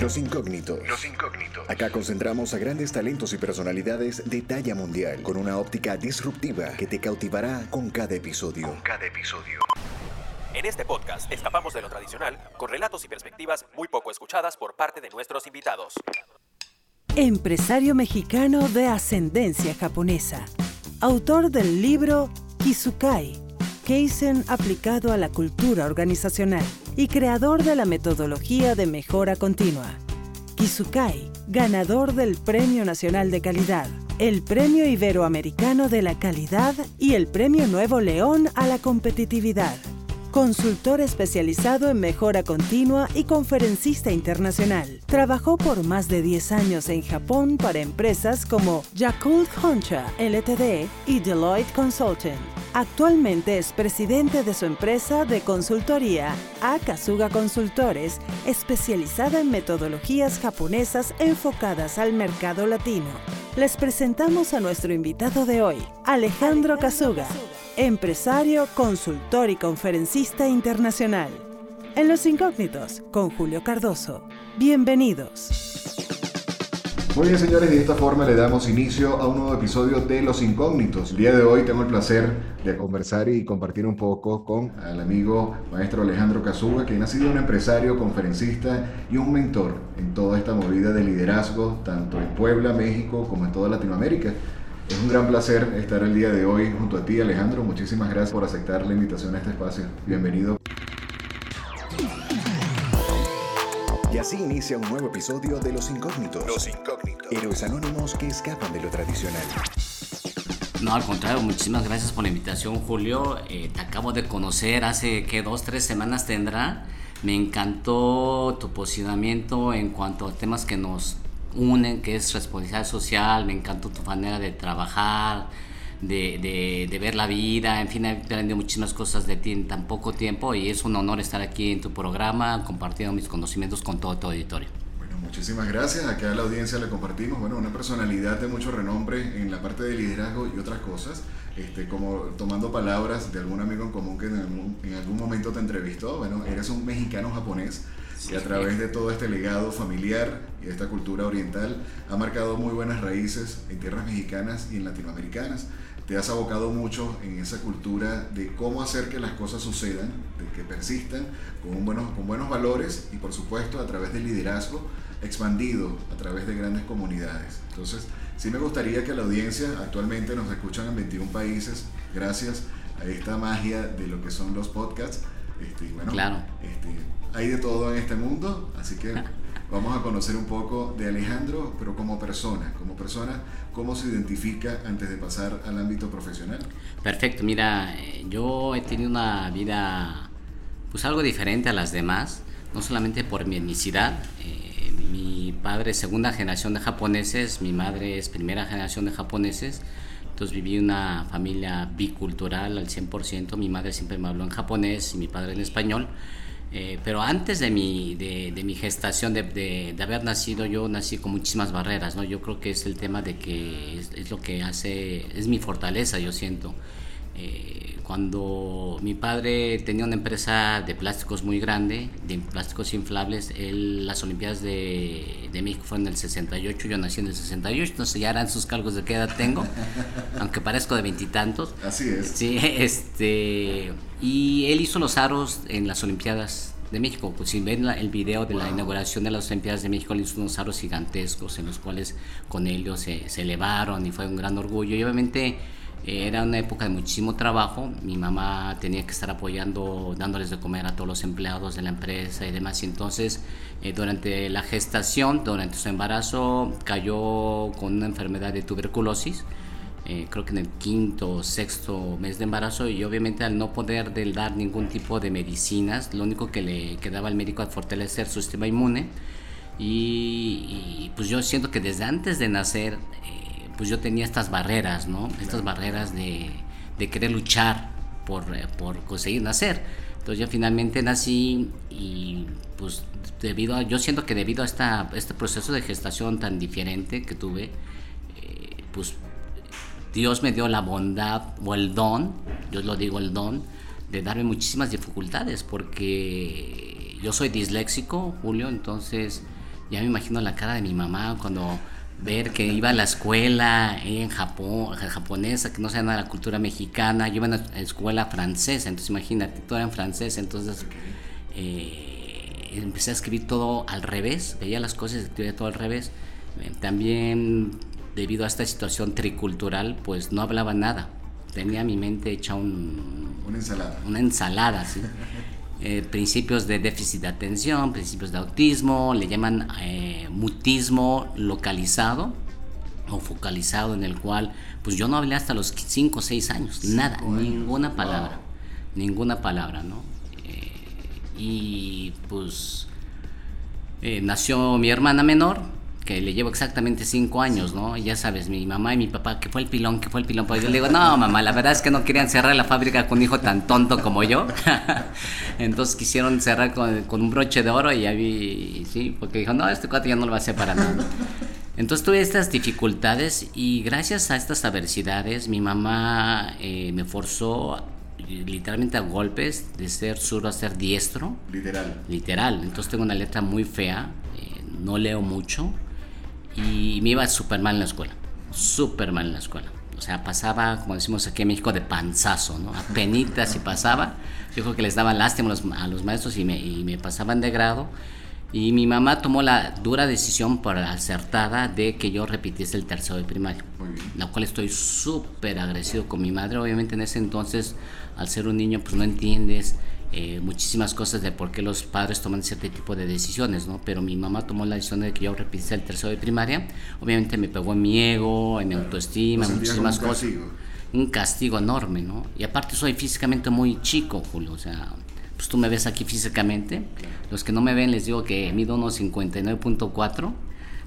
Los incógnitos. Los incógnitos. Acá concentramos a grandes talentos y personalidades de talla mundial con una óptica disruptiva que te cautivará con cada episodio. Con cada episodio. En este podcast escapamos de lo tradicional con relatos y perspectivas muy poco escuchadas por parte de nuestros invitados. Empresario mexicano de ascendencia japonesa. Autor del libro Kizukai, Kaizen aplicado a la cultura organizacional y creador de la metodología de mejora continua. Kizukai, ganador del Premio Nacional de Calidad, el Premio Iberoamericano de la Calidad y el Premio Nuevo León a la Competitividad. Consultor especializado en mejora continua y conferencista internacional. Trabajó por más de 10 años en Japón para empresas como Yakult Honcha Ltd y Deloitte Consulting. Actualmente es presidente de su empresa de consultoría, Akasuga Consultores, especializada en metodologías japonesas enfocadas al mercado latino. Les presentamos a nuestro invitado de hoy, Alejandro Kasuga, empresario, consultor y conferencista internacional. En Los Incógnitos, con Julio Cardoso. Bienvenidos. Muy bien, señores, de esta forma le damos inicio a un nuevo episodio de Los Incógnitos. El día de hoy tengo el placer de conversar y compartir un poco con el amigo maestro Alejandro Casuga, quien ha sido un empresario, conferencista y un mentor en toda esta movida de liderazgo, tanto en Puebla, México, como en toda Latinoamérica. Es un gran placer estar el día de hoy junto a ti, Alejandro. Muchísimas gracias por aceptar la invitación a este espacio. Bienvenido. Y así inicia un nuevo episodio de Los Incógnitos. Los Incógnitos. Héroes anónimos que escapan de lo tradicional. No, al contrario, muchísimas gracias por la invitación, Julio. Eh, te acabo de conocer hace, ¿qué? Dos, tres semanas tendrá. Me encantó tu posicionamiento en cuanto a temas que nos unen, que es responsabilidad social. Me encantó tu manera de trabajar, de, de, ver la vida, en fin, he aprendido muchísimas cosas de ti en tan poco tiempo y es un honor estar aquí en tu programa compartiendo mis conocimientos con todo tu auditorio. Bueno, muchísimas gracias. Acá a la audiencia le compartimos, bueno, una personalidad de mucho renombre en la parte de liderazgo y otras cosas. Este, como tomando palabras de algún amigo en común que en algún, en algún momento te entrevistó, bueno, eres un mexicano japonés y a través de todo este legado familiar y de esta cultura oriental ha marcado muy buenas raíces en tierras mexicanas y en latinoamericanas te has abocado mucho en esa cultura de cómo hacer que las cosas sucedan, de que persistan con buenos, con buenos valores y por supuesto a través del liderazgo expandido a través de grandes comunidades. Entonces, sí me gustaría que la audiencia actualmente nos escuchan en 21 países gracias a esta magia de lo que son los podcasts. Este, bueno, claro. Este, hay de todo en este mundo, así que vamos a conocer un poco de Alejandro, pero como persona, como persona ¿Cómo se identifica antes de pasar al ámbito profesional? Perfecto, mira, yo he tenido una vida pues algo diferente a las demás, no solamente por mi etnicidad. Eh, mi padre es segunda generación de japoneses, mi madre es primera generación de japoneses, entonces viví una familia bicultural al 100%, mi madre siempre me habló en japonés y mi padre en español. Eh, pero antes de mi, de, de mi gestación, de, de, de, haber nacido, yo nací con muchísimas barreras, ¿no? Yo creo que es el tema de que es, es lo que hace, es mi fortaleza, yo siento. Eh, cuando mi padre tenía una empresa de plásticos muy grande, de plásticos inflables, él, las Olimpiadas de, de, México fueron en el 68, yo nací en el 68, entonces ya eran sus cargos de qué edad tengo, aunque parezco de veintitantos. Así es. Sí, este, y él hizo los aros en las Olimpiadas de México. Pues si ven el video de la inauguración de las Olimpiadas de México, él hizo unos aros gigantescos en los cuales con ellos se, se elevaron y fue un gran orgullo. Y obviamente era una época de muchísimo trabajo. Mi mamá tenía que estar apoyando, dándoles de comer a todos los empleados de la empresa y demás. Y entonces, eh, durante la gestación, durante su embarazo, cayó con una enfermedad de tuberculosis. Eh, creo que en el quinto o sexto mes de embarazo y obviamente al no poder dar ningún tipo de medicinas, lo único que le quedaba al médico es fortalecer su sistema inmune y, y, pues yo siento que desde antes de nacer eh, pues yo tenía estas barreras, ¿no? Estas barreras de, de querer luchar por, eh, por, conseguir nacer. Entonces yo finalmente nací y pues debido a, yo siento que debido a esta, este proceso de gestación tan diferente que tuve, eh, pues Dios me dio la bondad o el don, yo lo digo el don, de darme muchísimas dificultades porque yo soy disléxico, Julio, entonces Ya me imagino la cara de mi mamá cuando ver que iba a la escuela en Japón, japonesa, que no sea nada de la cultura mexicana, yo iba a la escuela francesa, entonces imagínate, todo era en francés, entonces eh, empecé a escribir todo al revés, veía las cosas y escribía todo al revés. Eh, también debido a esta situación tricultural, pues no hablaba nada, tenía mi mente hecha un, una ensalada. Una ensalada, sí. Eh, principios de déficit de atención, principios de autismo, le llaman eh, mutismo localizado o focalizado en el cual pues yo no hablé hasta los 5 o 6 años, nada, ninguna palabra, ninguna palabra, ¿no? Eh, y pues nació mi hermana menor, que le llevo exactamente cinco años, ¿no? ya sabes, mi mamá y mi papá, que fue el pilón, que fue el pilón. Pues yo le digo, no, mamá, la verdad es que no querían cerrar la fábrica con un hijo tan tonto como yo. Entonces quisieron cerrar con, un broche de oro y ahí, sí, porque dijo, no, este cuate ya no lo va a hacer para nada. Entonces tuve estas dificultades y gracias a estas adversidades mi mamá eh, me forzó literalmente a golpes de ser zurdo a ser diestro. Literal. Literal. Entonces tengo una letra muy fea, eh, no leo mucho y me iba súper mal en la escuela, súper mal en la escuela. O sea, pasaba, como decimos aquí en México, de panzazo, ¿no? Apenitas y pasaba. Yo creo que les daba lástima a los, maestros y me, y me, pasaban de grado. Y mi mamá tomó la dura decisión por acertada de que yo repitiese el tercero de primario. La cual estoy súper agradecido con mi madre. Obviamente en ese entonces, al ser un niño, pues no entiendes eh, muchísimas cosas de por qué los padres toman cierto tipo de decisiones, ¿no? Pero mi mamá tomó la decisión de que yo repitiese el tercero de primaria. Obviamente me pegó en mi ego, en mi autoestima, muchísimas cosas. Castigo. Un castigo enorme, ¿no? Y aparte soy físicamente muy chico, Julio, o sea, pues tú me ves aquí físicamente. Los que no me ven les digo que mido unos 59.4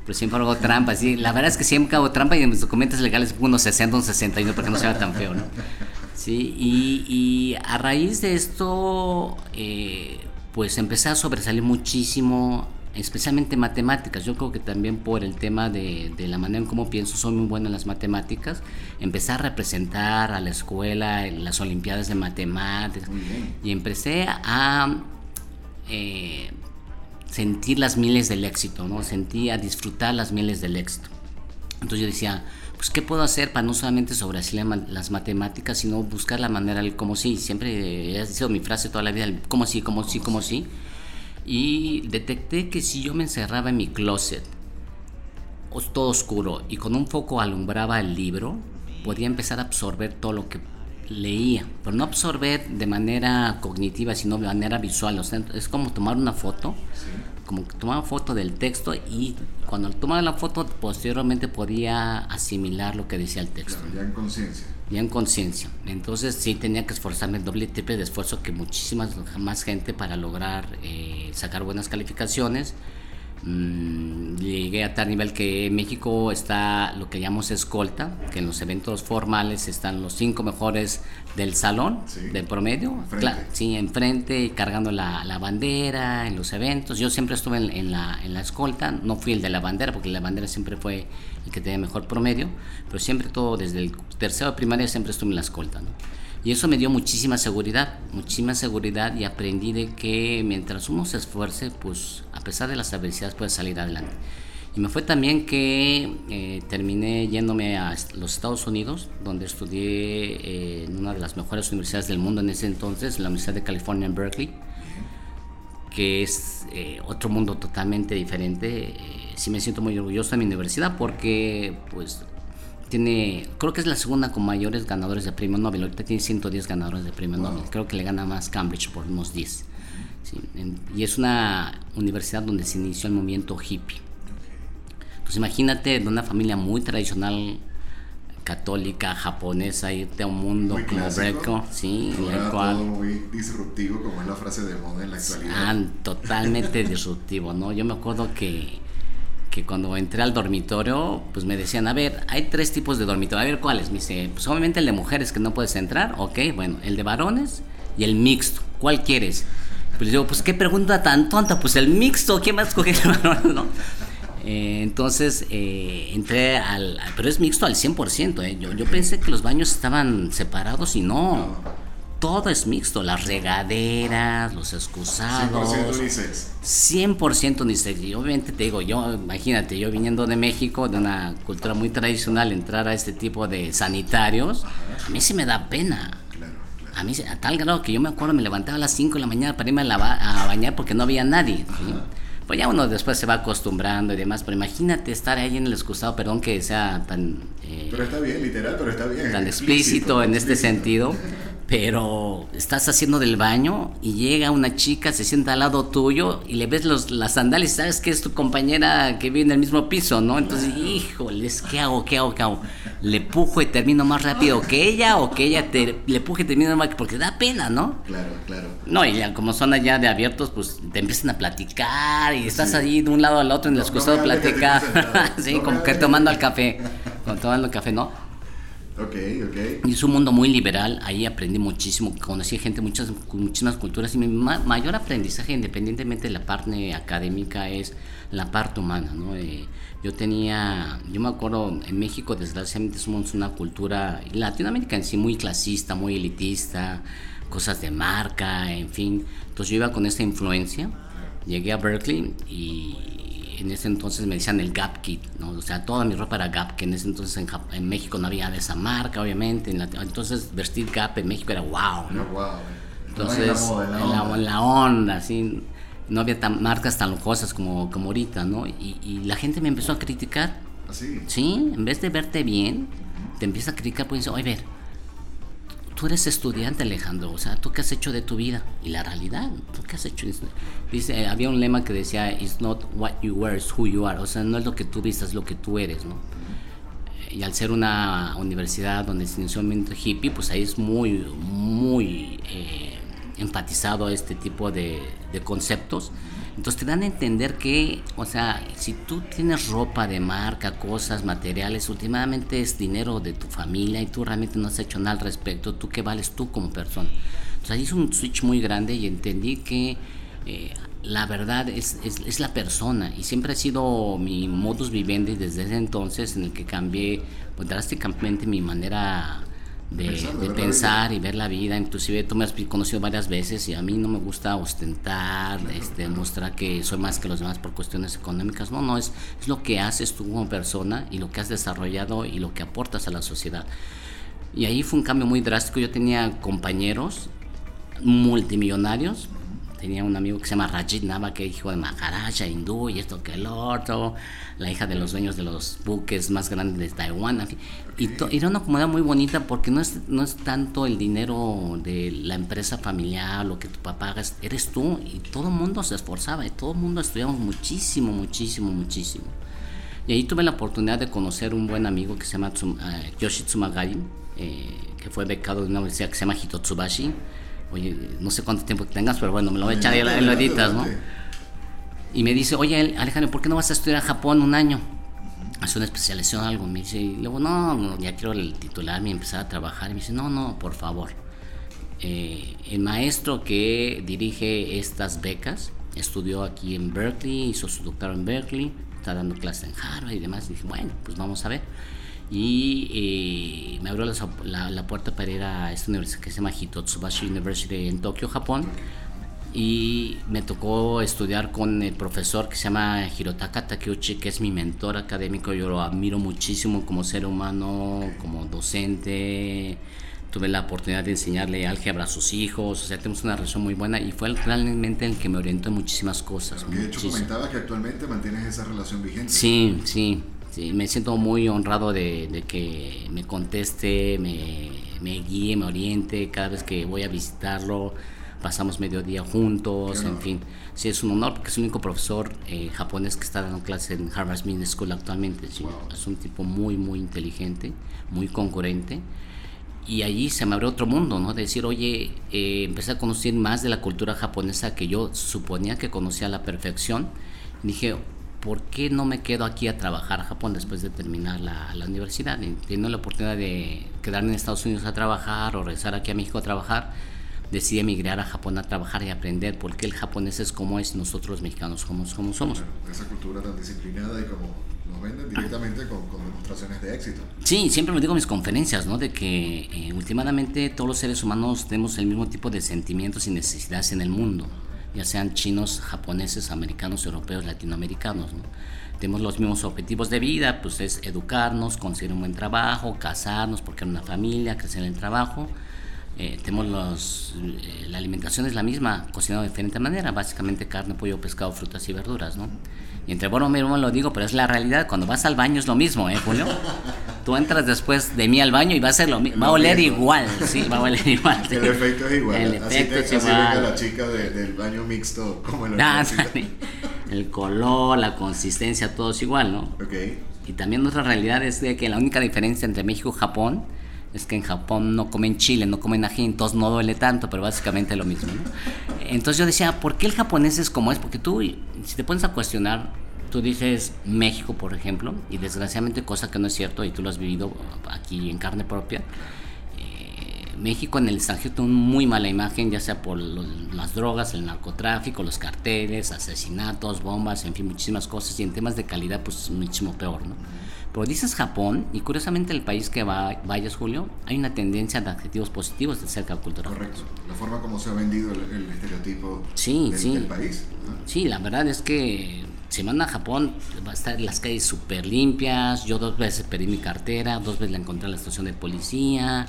pero siempre hago trampa. Sí, la verdad es que siempre hago trampa y en mis documentos legales pongo unos 60, unos 61 porque no sea tan feo, ¿no? Sí, y, a raíz de esto, eh, pues empecé a sobresalir muchísimo, especialmente matemáticas. Yo creo que también por el tema de, la manera en cómo pienso, soy muy bueno en las matemáticas. Empecé a representar a la escuela en las Olimpiadas de Matemáticas y empecé a eh, sentir las miles del éxito, ¿no? Sentí a disfrutar las miles del éxito. Entonces yo decía, pues, ¿qué puedo hacer para no solamente sobresalir las matemáticas, sino buscar la manera del cómo sí? Siempre he sido mi frase toda la vida, el cómo sí, cómo sí, cómo sí. Y detecté que si yo me encerraba en mi closet, todo oscuro, y con un foco alumbraba el libro, podía empezar a absorber todo lo que leía, pero no absorber de manera cognitiva, sino de manera visual. O sea, es como tomar una foto, como que tomaba foto del texto y cuando tomaba la foto posteriormente podía asimilar lo que decía el texto. ya en conciencia. Ya en conciencia. Entonces sí tenía que esforzarme doble triple de esfuerzo que muchísimas más gente para lograr eh, sacar buenas calificaciones Mm, llegué a tal nivel que México está lo que llamamos escolta, que en los eventos formales están los cinco mejores del salón, del promedio, claro, sí, enfrente, cargando la, la, bandera en los eventos. Yo siempre estuve en, la, en la escolta, no fui el de la bandera, porque la bandera siempre fue el que tenía mejor promedio, pero siempre todo, desde el tercero de primaria siempre estuve en la escolta. ¿no? Y eso me dio muchísima seguridad, muchísima seguridad y aprendí de que mientras uno se esfuerce, pues a pesar de las adversidades puede salir adelante. Y me fue también que eh, terminé yéndome a los Estados Unidos, donde estudié eh, en una de las mejores universidades del mundo en ese entonces, la Universidad de California en Berkeley, que es eh, otro mundo totalmente diferente. sí me siento muy orgulloso de mi universidad porque pues tiene, creo que es la segunda con mayores ganadores de premio Nobel. Ahorita tiene 110 ganadores de premio Nobel. Creo que le gana más Cambridge por unos 10. y es una universidad donde se inició el movimiento hippie. Pues imagínate de una familia muy tradicional, católica, japonesa, irte a un mundo como Breco, sí, todo muy disruptivo, como es la frase de moda en la actualidad. Ah, totalmente disruptivo, ¿no? Yo me acuerdo que que cuando entré al dormitorio, pues me decían, a ver, hay tres tipos de dormitorio, a ver cuáles. Me dice, pues obviamente el de mujeres que no puedes entrar, ok, bueno, el de varones y el mixto, ¿cuál quieres? Pues digo, pues qué pregunta tan tonta, pues el mixto, ¿quién va a escoger el varón? ¿no? Eh, entonces eh, entré al, Pero es mixto al 100%, ¿eh? yo, yo pensé que los baños estaban separados y no. Todo es mixto, las regaderas, los excusados. 100% unisex. 100% unisex. Y obviamente te digo, yo, imagínate, yo viniendo de México, de una cultura muy tradicional, entrar a este tipo de sanitarios, a mí sí me da pena. Claro, claro. A mí, a tal grado que yo me acuerdo, me levantaba a las 5 de la mañana para irme a, lava- a bañar porque no había nadie. ¿sí? Pues ya uno después se va acostumbrando y demás, pero imagínate estar ahí en el excusado, perdón que sea tan, eh, Pero está bien, literal, pero está bien. tan explícito en este explícito. sentido, pero estás haciendo del baño y llega una chica, se sienta al lado tuyo y le ves los, las sandalias, sabes que es tu compañera que vive en el mismo piso, ¿no? Entonces, híjoles, ¿qué hago? ¿Qué hago? ¿Qué hago? ¿Le pujo y termino más rápido que ella o que ella te, le puje y termino más porque da pena, ¿no? Claro, claro. No, y ya como son allá de abiertos, pues te empiezan a platicar y estás ahí de un lado al otro en el No- excusado no platicar. sí, No como que tomando el café, como tomando el café, ¿no? Ok, ok. Y es un mundo muy liberal, ahí aprendí muchísimo, conocí gente, muchas, muchísimas culturas y mi ma- mayor aprendizaje, independientemente de la parte académica, es la parte humana, ¿no? Eh, yo tenía, yo me acuerdo, en México desgraciadamente somos una cultura, Latinoamérica en sí, muy clasista, muy elitista, cosas de marca, en fin. Entonces yo iba con esta influencia, llegué a Berkeley y en ese entonces me decían el Gap Kid, ¿no? O sea, toda mi ropa era Gap, que en ese entonces en, Jap- en México no había de esa marca, obviamente. en entonces vestir Gap en México era wow, ¿no? Wow. Entonces, en la moda, en la en la, onda. así, no había tan, marcas tan lujosas como, como ahorita, ¿no? Y, y la gente me empezó a criticar, Así. ¿sí? En vez de verte bien, te empieza a criticar, pues dice, oye, ver, tú eres estudiante, Alejandro, o sea, ¿tú qué has hecho de tu vida? Y la realidad, ¿tú qué has hecho? Dice, había un lema que decía, it's not what you wear, it's who you are, o sea, no es lo que tú vistas, es lo que tú eres, ¿no? y al ser una universidad donde se inició el hippie, pues ahí es muy, muy eh, enfatizado este tipo de conceptos. Entonces te dan a entender que, o sea, si tú tienes ropa de marca, cosas, materiales, últimamente es dinero de tu familia y tú realmente no has hecho nada al respecto, tú qué vales tú como persona. Entonces ahí es un switch muy grande y entendí que eh, la verdad es, es, la persona y siempre ha sido mi modus vivendi desde ese entonces en el que cambié pues, drásticamente mi manera de, Pensar, de de ver la pensar y ver la vida. Inclusive tú me has conocido varias veces y a mí no me gusta ostentar, este, mostrar que soy más que los demás por cuestiones económicas. No, no, es, es lo que haces tú como persona y lo que has desarrollado y lo que aportas a la sociedad. Y ahí fue un cambio muy drástico. Yo tenía compañeros multimillonarios. Tenía un amigo que se llama Rajit Nava, que es hijo de Maharaja, hindú, y esto que el otro. La hija de los dueños de los buques más grandes de Taiwán. en fin. Y to- era una comunidad muy bonita porque no es, no es tanto el dinero de la empresa familiar, lo que tu papá haga, eres tú. Y todo el mundo se esforzaba, y todo el mundo estudiamos muchísimo, muchísimo, muchísimo. Y ahí tuve la oportunidad de conocer un buen amigo que se llama eh, Yoshi Tsumagari, eh, que fue becado de una universidad que se llama Hitotsubashi. Oye, no sé cuánto tiempo tengas, pero bueno, me lo voy a echar y lo- editas, ¿no? Y me dice, oye, Alejandro, ¿por qué no vas a estudiar a Japón un año? Hacer una especialización o algo. Me dice, y luego, no, no, ya quiero el titularme y empezar a trabajar. Y me dice, no, no, por favor. Eh, el maestro que dirige estas becas estudió aquí en Berkeley, hizo su doctorado en Berkeley, está dando clases en Harvard y demás. Y dije, bueno, pues vamos a ver. Y eh, me abrió la, la- la puerta para ir a esta universidad que se llama Hitotsubashi University en Tokio, Japón. Y me tocó estudiar con el profesor que se llama Hirotaka Takeuchi, que es mi mentor académico. Yo lo admiro muchísimo como ser humano, como docente. Tuve la oportunidad de enseñarle álgebra a sus hijos. O sea, tenemos una relación muy buena y fue realmente el que me orientó en muchísimas cosas. Que de hecho comentabas que actualmente mantienes esa relación vigente. Sí, sí, sí, me siento muy honrado de, de que me conteste, me, me guíe, me oriente cada vez que voy a visitarlo. Pasamos mediodía juntos, en fin. Sí, es un honor porque es el único profesor eh, japonés que está dando clases en Harvard Business School actualmente. sí. Wow. Es un tipo muy, muy inteligente, muy concurrente. Y allí se me abrió otro mundo, ¿no? De decir, oye, eh, empecé a conocer más de la cultura japonesa que yo suponía que conocía a la perfección. Dije, ¿por qué no me quedo aquí a trabajar a Japón después de terminar la, la universidad? Teniendo la oportunidad de quedarme en Estados Unidos a trabajar o regresar aquí a México a trabajar, decidí emigrar a Japón a trabajar y aprender por qué el japonés es como es, nosotros los mexicanos somos como somos. Claro, esa cultura tan disciplinada y como nos venden directamente con, con, demostraciones de éxito. Sí, siempre lo digo en mis conferencias, ¿no? De que eh, últimamente todos los seres humanos tenemos el mismo tipo de sentimientos y necesidades en el mundo, ya sean chinos, japoneses, americanos, europeos, latinoamericanos, ¿no? Tenemos los mismos objetivos de vida, pues es educarnos, conseguir un buen trabajo, casarnos, porque una familia, crecer en el trabajo. Eh, tenemos los, eh, la alimentación es la misma, cocinado de diferente manera, básicamente carne, pollo, pescado, frutas y verduras, ¿no? Y entre bueno, mismo lo digo, pero es la realidad. Cuando vas al baño es lo mismo, ¿eh, Julio? Tú entras después de mí al baño y va a ser lo mismo. Va a oler igual, sí, va a oler igual. El efecto es igual. El efecto es igual. la chica del baño mixto como el ah, El color, la consistencia, todo es igual, ¿no? Ok. Y también nuestra realidad es de que la única diferencia entre México y Japón es que en Japón no comen chile, no comen ají, entonces no duele tanto, pero básicamente lo mismo. Entonces yo decía, ¿por qué el japonés es como es? Porque tú, si te pones a cuestionar, tú dices México, por ejemplo, y desgraciadamente cosa que no es cierto, y tú lo has vivido aquí en carne propia, eh, México en el extranjero tiene muy mala imagen, ya sea por las drogas, el narcotráfico, los carteles, asesinatos, bombas, en fin, muchísimas cosas, y en temas de calidad, pues muchísimo peor, ¿no? Pero dices Japón, y curiosamente el país que va, vayas, Julio, hay una tendencia de adjetivos positivos de cerca cultural. Correcto. La forma como se ha vendido el, estereotipo sí, del, sí. país. Sí, la verdad es que si van a Japón, va a estar las calles súper limpias. Yo dos veces pedí mi cartera, dos veces la encontré en la estación de policía,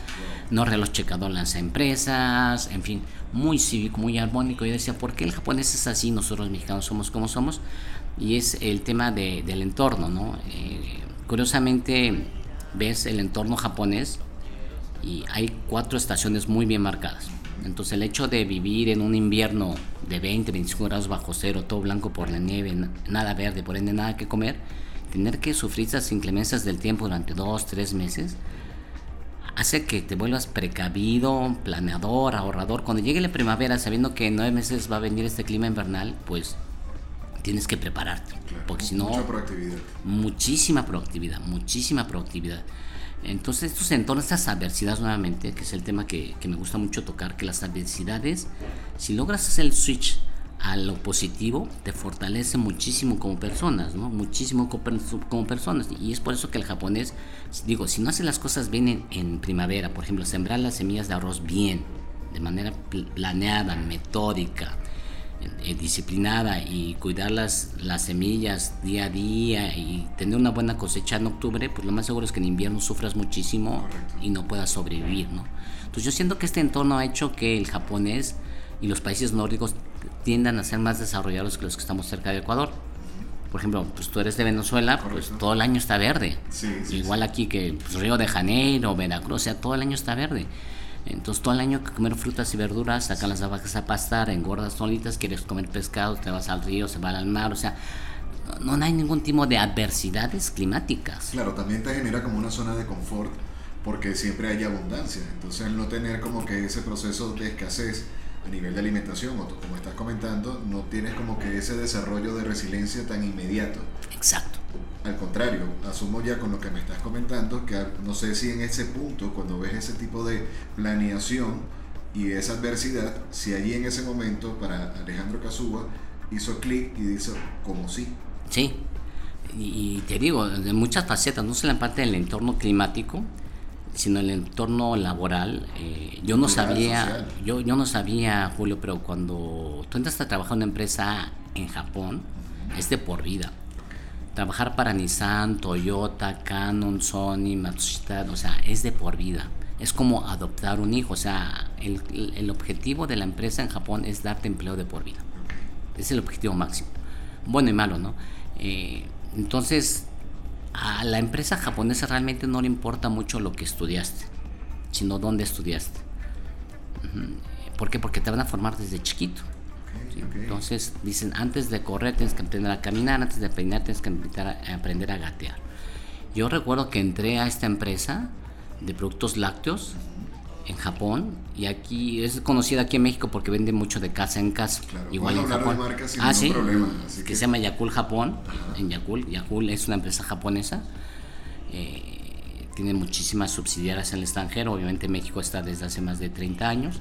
no reloj checado en las empresas, en fin, muy cívico, muy armónico. Yo decía, ¿por qué el japonés es así? Nosotros los mexicanos somos como somos. Y es el tema de, del entorno, ¿no? Eh, Curiosamente ves el entorno japonés y hay cuatro estaciones muy bien marcadas. Entonces el hecho de vivir en un invierno de 20, 25 grados bajo cero, todo blanco por la nieve, nada verde, por ende nada que comer, tener que sufrir esas inclemencias del tiempo durante dos, tres meses, hace que te vuelvas precavido, planeador, ahorrador. Cuando llegue la primavera, sabiendo que nueve meses va a venir este clima invernal, pues tienes que prepararte. porque si no... Mucha proactividad. Muchísima proactividad, muchísima proactividad. Entonces estos entornos, estas adversidades nuevamente, que es el tema que, que, me gusta mucho tocar, que las adversidades, si logras hacer el switch a lo positivo, te fortalece muchísimo como personas, ¿no? Muchísimo como, personas. Y es por eso que el japonés, digo, si no hace las cosas bien en, en primavera, por ejemplo, sembrar las semillas de arroz bien, de manera planeada, metódica, disciplinada y cuidar las, las semillas día a día y tener una buena cosecha en octubre, pues lo más seguro es que en invierno sufras muchísimo y no puedas sobrevivir, ¿no? Entonces yo siento que este entorno ha hecho que el japonés y los países nórdicos tiendan a ser más desarrollados que los que estamos cerca de Ecuador. Por ejemplo, pues tú eres de Venezuela, pues todo el año está verde. Igual aquí que pues, Río de Janeiro, Veracruz, o sea, todo el año está verde. Entonces todo el año que comer frutas y verduras, acá las vacas a pastar, engordas solitas, quieres comer pescado, te vas al río, se va al mar, o sea, no, hay ningún tipo de adversidades climáticas. Claro, también te genera como una zona de confort porque siempre hay abundancia. Entonces el no tener como que ese proceso de escasez a nivel de alimentación, o como estás comentando, no tienes como que ese desarrollo de resiliencia tan inmediato. Exacto. Al contrario, asumo ya con lo que me estás comentando que no sé si en ese punto, cuando ves ese tipo de planeación y esa adversidad, si allí en ese momento para Alejandro Casuba hizo clic y dice, como sí. Sí, y te digo, de muchas facetas, no solo en parte del entorno climático, sino el entorno laboral. Eh, yo no sabía, yo, yo no sabía, Julio, pero cuando tú entras a trabajar en una empresa en Japón, es de por vida. Trabajar para Nissan, Toyota, Canon, Sony, Matsushita, o sea, es de por vida. Es como adoptar un hijo, o sea, el, el objetivo de la empresa en Japón es darte empleo de por vida. Es el objetivo máximo. Bueno y malo, ¿no? Eh, entonces, a la empresa japonesa realmente no le importa mucho lo que estudiaste, sino dónde estudiaste. ¿Por qué? Porque te van a formar desde chiquito. Entonces dicen, antes de correr tienes que aprender a caminar, antes de peinar tienes que aprender a gatear. Yo recuerdo que entré a esta empresa de productos lácteos en Japón y aquí es conocida aquí en México porque vende mucho de casa en casa. igual en Japón. ah, sí, que, se llama Yakul Japón. En Yakul, Yakul es una empresa japonesa. Eh, tiene muchísimas subsidiarias en el extranjero. Obviamente México está desde hace más de 30 años.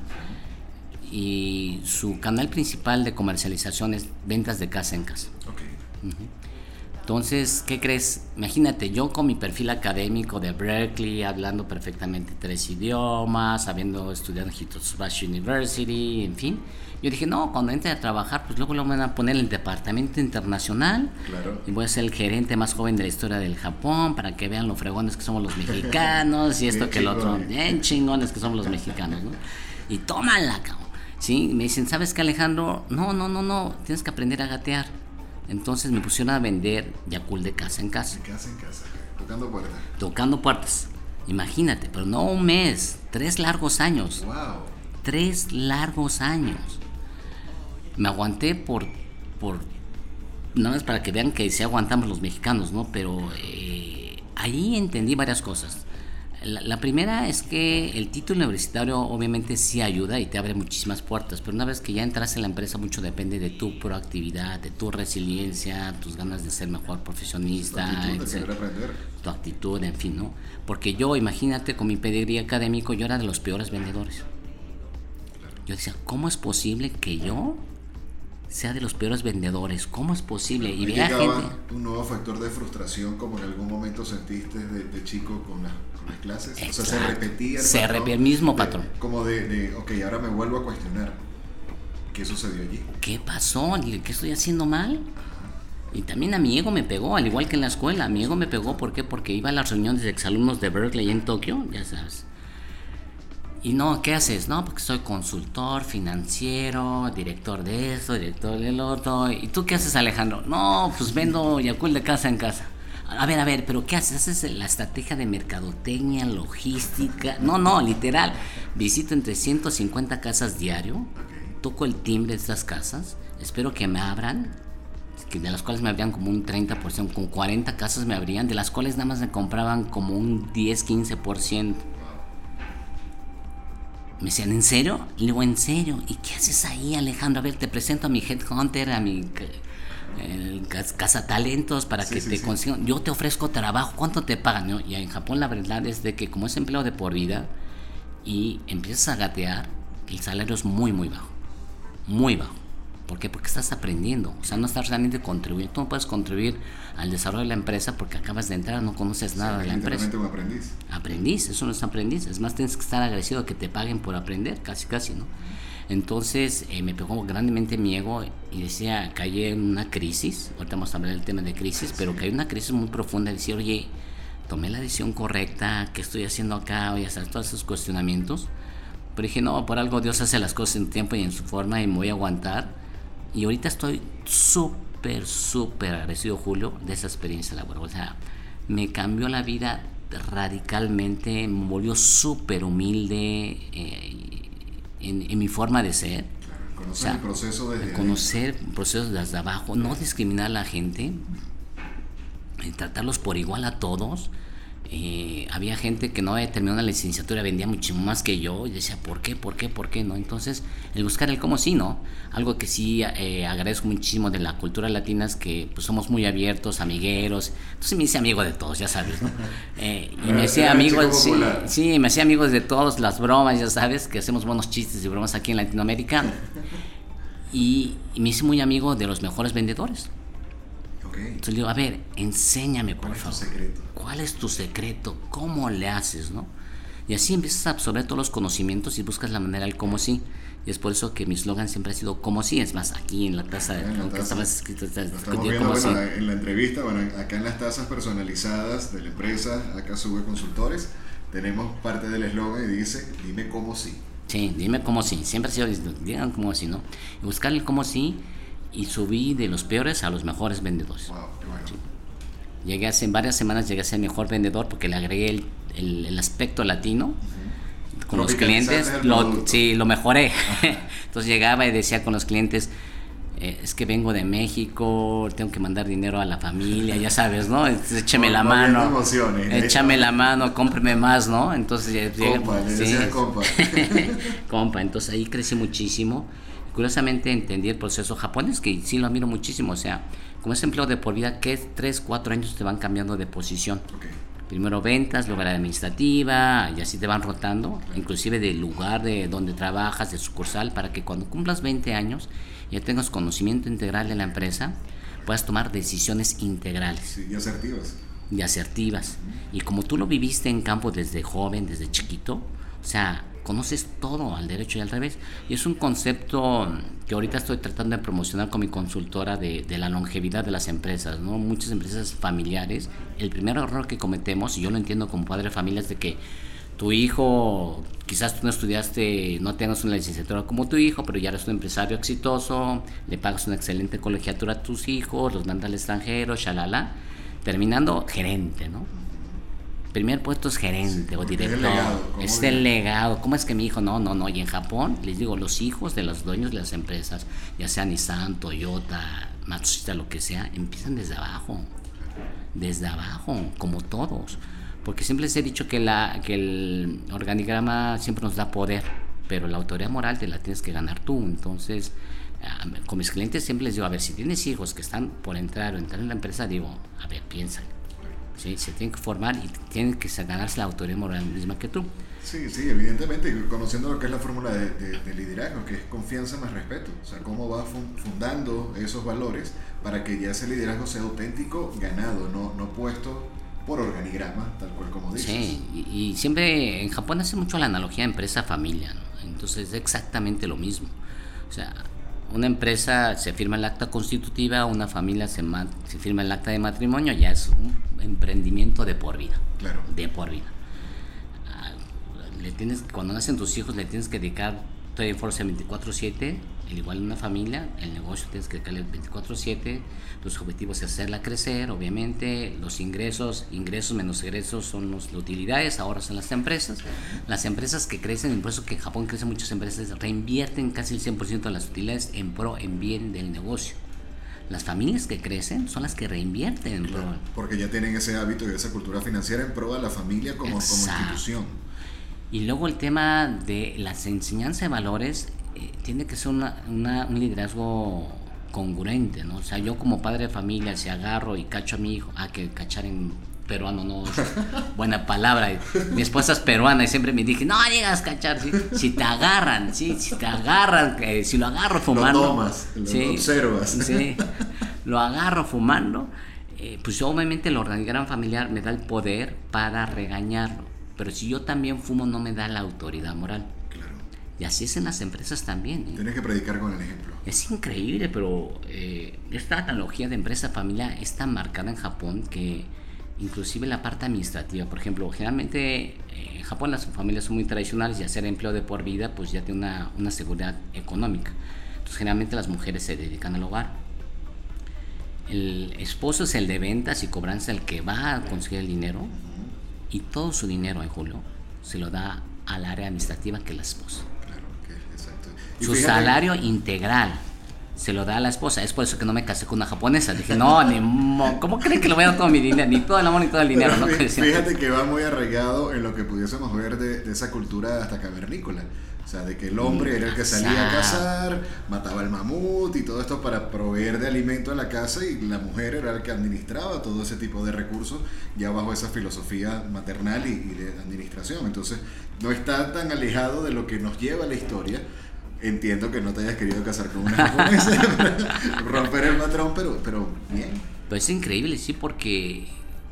Y su canal principal de comercialización es ventas de casa en casa. Entonces, ¿qué crees? Imagínate, yo con mi perfil académico de Berkeley, hablando perfectamente tres idiomas, habiendo estudiado en Hitotsubashi University, en fin. Yo dije, no, cuando entre a trabajar, pues luego lo van a poner en el departamento internacional. Claro. Y voy a ser el gerente más joven de la historia del Japón para que vean lo fregones que somos los mexicanos y esto Bien que lo otro. Bien chingones que somos los mexicanos, ¿no? Y tómala, cabrón. Sí, me dicen, ¿sabes qué, Alejandro? No, no, no, no, tienes que aprender a gatear. Entonces me pusieron a vender Yakult de casa en casa, En casa, en casa, tocando puertas. tocando puertas. Imagínate, pero no un mes, tres largos años. Wow. Tres largos años. Me aguanté por, por, nada más para que vean que sí aguantamos los mexicanos, ¿no? Pero eh, ahí entendí varias cosas. La, la primera es que el título universitario obviamente sí ayuda y te abre muchísimas puertas, pero una vez que ya entras en la empresa mucho depende de tu proactividad, de tu resiliencia, tus ganas de ser mejor profesionista, actitud de aprender. tu actitud, en fin, ¿no? Porque yo, imagínate, con mi pedigrí académico, yo era de los peores vendedores. Yo decía, ¿cómo es posible que yo sea de los peores vendedores? ¿Cómo es posible? Y llegaba gente... un nuevo factor de frustración como en algún momento sentiste de, de chico con, las- clases. O sea, se repetía el Se repetía el mismo de- patrón. como de, de, ok, ahora me vuelvo a cuestionar. ¿Qué sucedió allí? ¿Qué pasó? ¿Qué estoy haciendo mal? Y también a mi ego me pegó, al igual que en la escuela. Mi ego me pegó, ¿por qué? Porque iba a las reuniones de exalumnos de Berkeley en Tokio, ya sabes. Y no, ¿qué haces? No, porque soy consultor financiero, director de esto, director del otro. ¿Y tú qué haces, Alejandro? No, pues vendo Yakult de casa en casa. A ver, a ver, pero ¿qué haces? ¿Haces la estrategia de mercadotecnia, logística? No, no, literal. Visito entre 150 casas diario, toco el timbre de estas casas, espero que me abran, de las cuales me abrían como un 30%, con 40 casas me abrían, de las cuales nada más me compraban como un 10-15%. Me decían, ¿en serio? Le digo, ¿en serio? ¿Y qué haces ahí, Alejandro? A ver, te presento a mi headhunter, a mi el cazatalentos para Sí, que sí, te sí. consigan. Yo te ofrezco trabajo, ¿cuánto te pagan? no? Y en Japón la verdad es de que como es empleo de por vida y empiezas a gatear, el salario es muy, muy bajo. Muy bajo. ¿Por qué? Porque estás aprendiendo. O sea, no estás realmente contribuyendo. Tú no puedes contribuir al desarrollo de la empresa porque acabas de entrar, no conoces nada de la empresa un aprendiz. aprendiz, eso no es aprendiz, es más tienes que estar agradecido que te paguen por aprender, casi casi, ¿no? Entonces eh, me pegó grandemente mi ego y decía, caí en una crisis, ahorita vamos a hablar del tema de crisis, pero caí en una crisis muy profunda, decía, oye, tomé la decisión correcta, ¿qué estoy haciendo acá? Oye, ¿sabes? todos esos cuestionamientos. Pero dije, no, por algo Dios hace las cosas en tiempo y en su forma y me voy a aguantar. Y ahorita estoy súper, súper agradecido, Julio, de esa experiencia laboral. O sea, me cambió la vida radicalmente, me volvió súper humilde eh, en, en mi forma de ser. Claro, conocer O sea, el proceso desde ahí. conocer procesos desde abajo, no discriminar a la gente, eh, tratarlos por igual a todos. Eh, había gente que no había terminado la licenciatura, vendía mucho más que yo, y decía, ¿por qué? ¿Por qué? ¿Por qué? ¿No? Entonces, el buscar el cómo sí, ¿no? Algo que sí eh, agradezco muchísimo de la cultura latina es que pues, somos muy abiertos, amigueros. Entonces me hice amigo de todos, ya sabes, ¿no? Eh, y me hacía amigos, sí, me hacía amigos de todos, las bromas, ya sabes, que hacemos buenos chistes y bromas aquí en Latinoamérica. Y, y me hice muy amigo de los mejores vendedores. Ok. Entonces le digo, a ver, enséñame por ¿Cuál es tu favor. secreto? ¿Cuál es tu secreto? ¿Cómo le haces, no? Y así empiezas a absorber todos los conocimientos y buscas la manera del cómo sí. Y es por eso que mi eslogan siempre ha sido cómo sí. Es más, aquí en la taza, En la taza. estaba escrito, está Lo estamos viendo cómo sí. bueno, en la entrevista, bueno, acá en las tazas personalizadas de la empresa, acá sube consultores, tenemos parte del eslogan y dice, dime cómo sí. Sí, dime cómo sí. Siempre ha sido, digan cómo sí, ¿no? Y buscar el cómo sí y subí de los peores a los mejores vendedores. Wow, qué bueno. Llegué hace varias semanas, llegué a ser mejor vendedor porque le agregué el, el- el aspecto latino. Con los clientes, lo, sí, lo mejoré. Entonces llegaba y decía con los clientes, eh, es que vengo de México, tengo que mandar dinero a la familia, ya sabes, ¿no? Entonces, écheme No, la no mano, emociones, échame ¿eh? la mano, cómpreme más, ¿no? Entonces llega- Compa, sí. compa. compa, entonces ahí crecí muchísimo. Curiosamente entendí el proceso japonés, que sí lo admiro muchísimo, o sea, como es empleo de por vida, que es 3, 4 años te van cambiando de posición. Ok. Primero ventas, luego la administrativa, y así te van rotando, inclusive del lugar de donde trabajas, de sucursal, para que cuando cumplas 20 años ya tengas conocimiento integral de la empresa, puedas tomar decisiones integrales. Sí, y asertivas. Y asertivas. Y como tú lo viviste en campo desde joven, desde chiquito, o sea, conoces todo al derecho y al revés. Y es un concepto que ahorita estoy tratando de promocionar con mi consultora de, de, la longevidad de las empresas, ¿no? Muchas empresas familiares, el primer error que cometemos, y yo lo entiendo como padre de familia, es de que tu hijo, quizás tú no estudiaste, no tengas una licenciatura como tu hijo, pero ya eres un empresario exitoso, le pagas una excelente colegiatura a tus hijos, los mandas al extranjero, shalala, terminando gerente, ¿no? Primer puesto es gerente o director. Es, el legado, es el legado. ¿Cómo es que mi hijo? No, no, no. Y en Japón, les digo, los hijos de los dueños de las empresas, ya sea Nissan, Toyota, Matsushita, lo que sea, empiezan desde abajo. Desde abajo, como todos. Porque siempre les he dicho que, la, que el organigrama siempre nos da poder, pero la autoridad moral te la tienes que ganar tú. Entonces, ah, con mis clientes siempre les digo, a ver, si tienes hijos que están por entrar o entrar en la empresa, digo, a ver, piensa ¿sí? se tienen que formar y tienen que ganarse la autoridad moral misma que tú. Sí, sí, evidentemente, conociendo lo que es la fórmula de, de, liderazgo, que es confianza más respeto, o sea, cómo va fundando esos valores para que ya ese liderazgo sea auténtico, ganado, no, no puesto por organigrama, tal cual como dices. Sí, y, siempre en Japón hace mucho la analogía empresa-familia, entonces es exactamente lo mismo. O sea, una empresa se firma el acta constitutiva, una familia se, se firma el acta de matrimonio, ya es un emprendimiento de por vida. Claro. De por vida. Ah, le tienes, cuando nacen tus hijos le tienes que dedicar 24-7, el igual en una familia, el negocio tienes que dedicarle 24-7, los objetivos es hacerla crecer, obviamente, los ingresos, ingresos menos egresos son las utilidades, ahora son las empresas. Las empresas que crecen, por eso que en Japón crecen muchas empresas, reinvierten casi el 100% de las utilidades en pro, en bien del negocio. Las familias que crecen son las que reinvierten en pro. Porque ya tienen ese hábito y esa cultura financiera en pro a la familia como, como institución. Y luego el tema de las enseñanzas de valores eh, tiene que ser una, un liderazgo congruente, ¿no? O sea, yo como padre de familia, si agarro y cacho a mi hijo, ah, que cachar en peruano no es buena palabra. Mi esposa es peruana y siempre me dije, no llegas a cachar, si te agarran, ¿sí? si te agarran, eh, si lo agarro fumando. Lo tomas, lo observas. Sí, lo agarro fumando, eh, pues obviamente el organigrama familiar me da el poder para regañarlo. Pero si yo también fumo, no me da la autoridad moral. Y así es en las empresas también. ¿eh? Tienes que predicar con el ejemplo. Es increíble, pero esta analogía de empresa-familia es tan marcada en Japón que inclusive la parte administrativa. Por ejemplo, generalmente eh, en Japón las familias son muy tradicionales y hacer empleo de por vida pues ya tiene una, una seguridad económica. Entonces generalmente las mujeres se dedican al hogar. El esposo es el de ventas y cobranza el que va a conseguir el dinero y todo su dinero en julio se lo da al área administrativa que es la esposa. Su salario integral se lo da a la esposa. Es por eso que no me casé con una japonesa. Dije, no, ni ¿cómo creen que lo voy a dar todo mi dinero? Ni todo el amor ni todo el dinero. ¿no? Fíjate que va muy arraigado en lo que pudiésemos ver de, esa cultura hasta cavernícola. O sea, de que el hombre era el que salía a cazar, mataba al mamut y todo esto para proveer de alimento a la casa y la mujer era el que administraba todo ese tipo de recursos ya bajo esa filosofía maternal y, y de administración. Entonces, no está tan alejado de lo que nos lleva la historia Entiendo que no te hayas querido casar con una japonesa, romper el patrón, pero, pero bien. Pues es increíble, sí, porque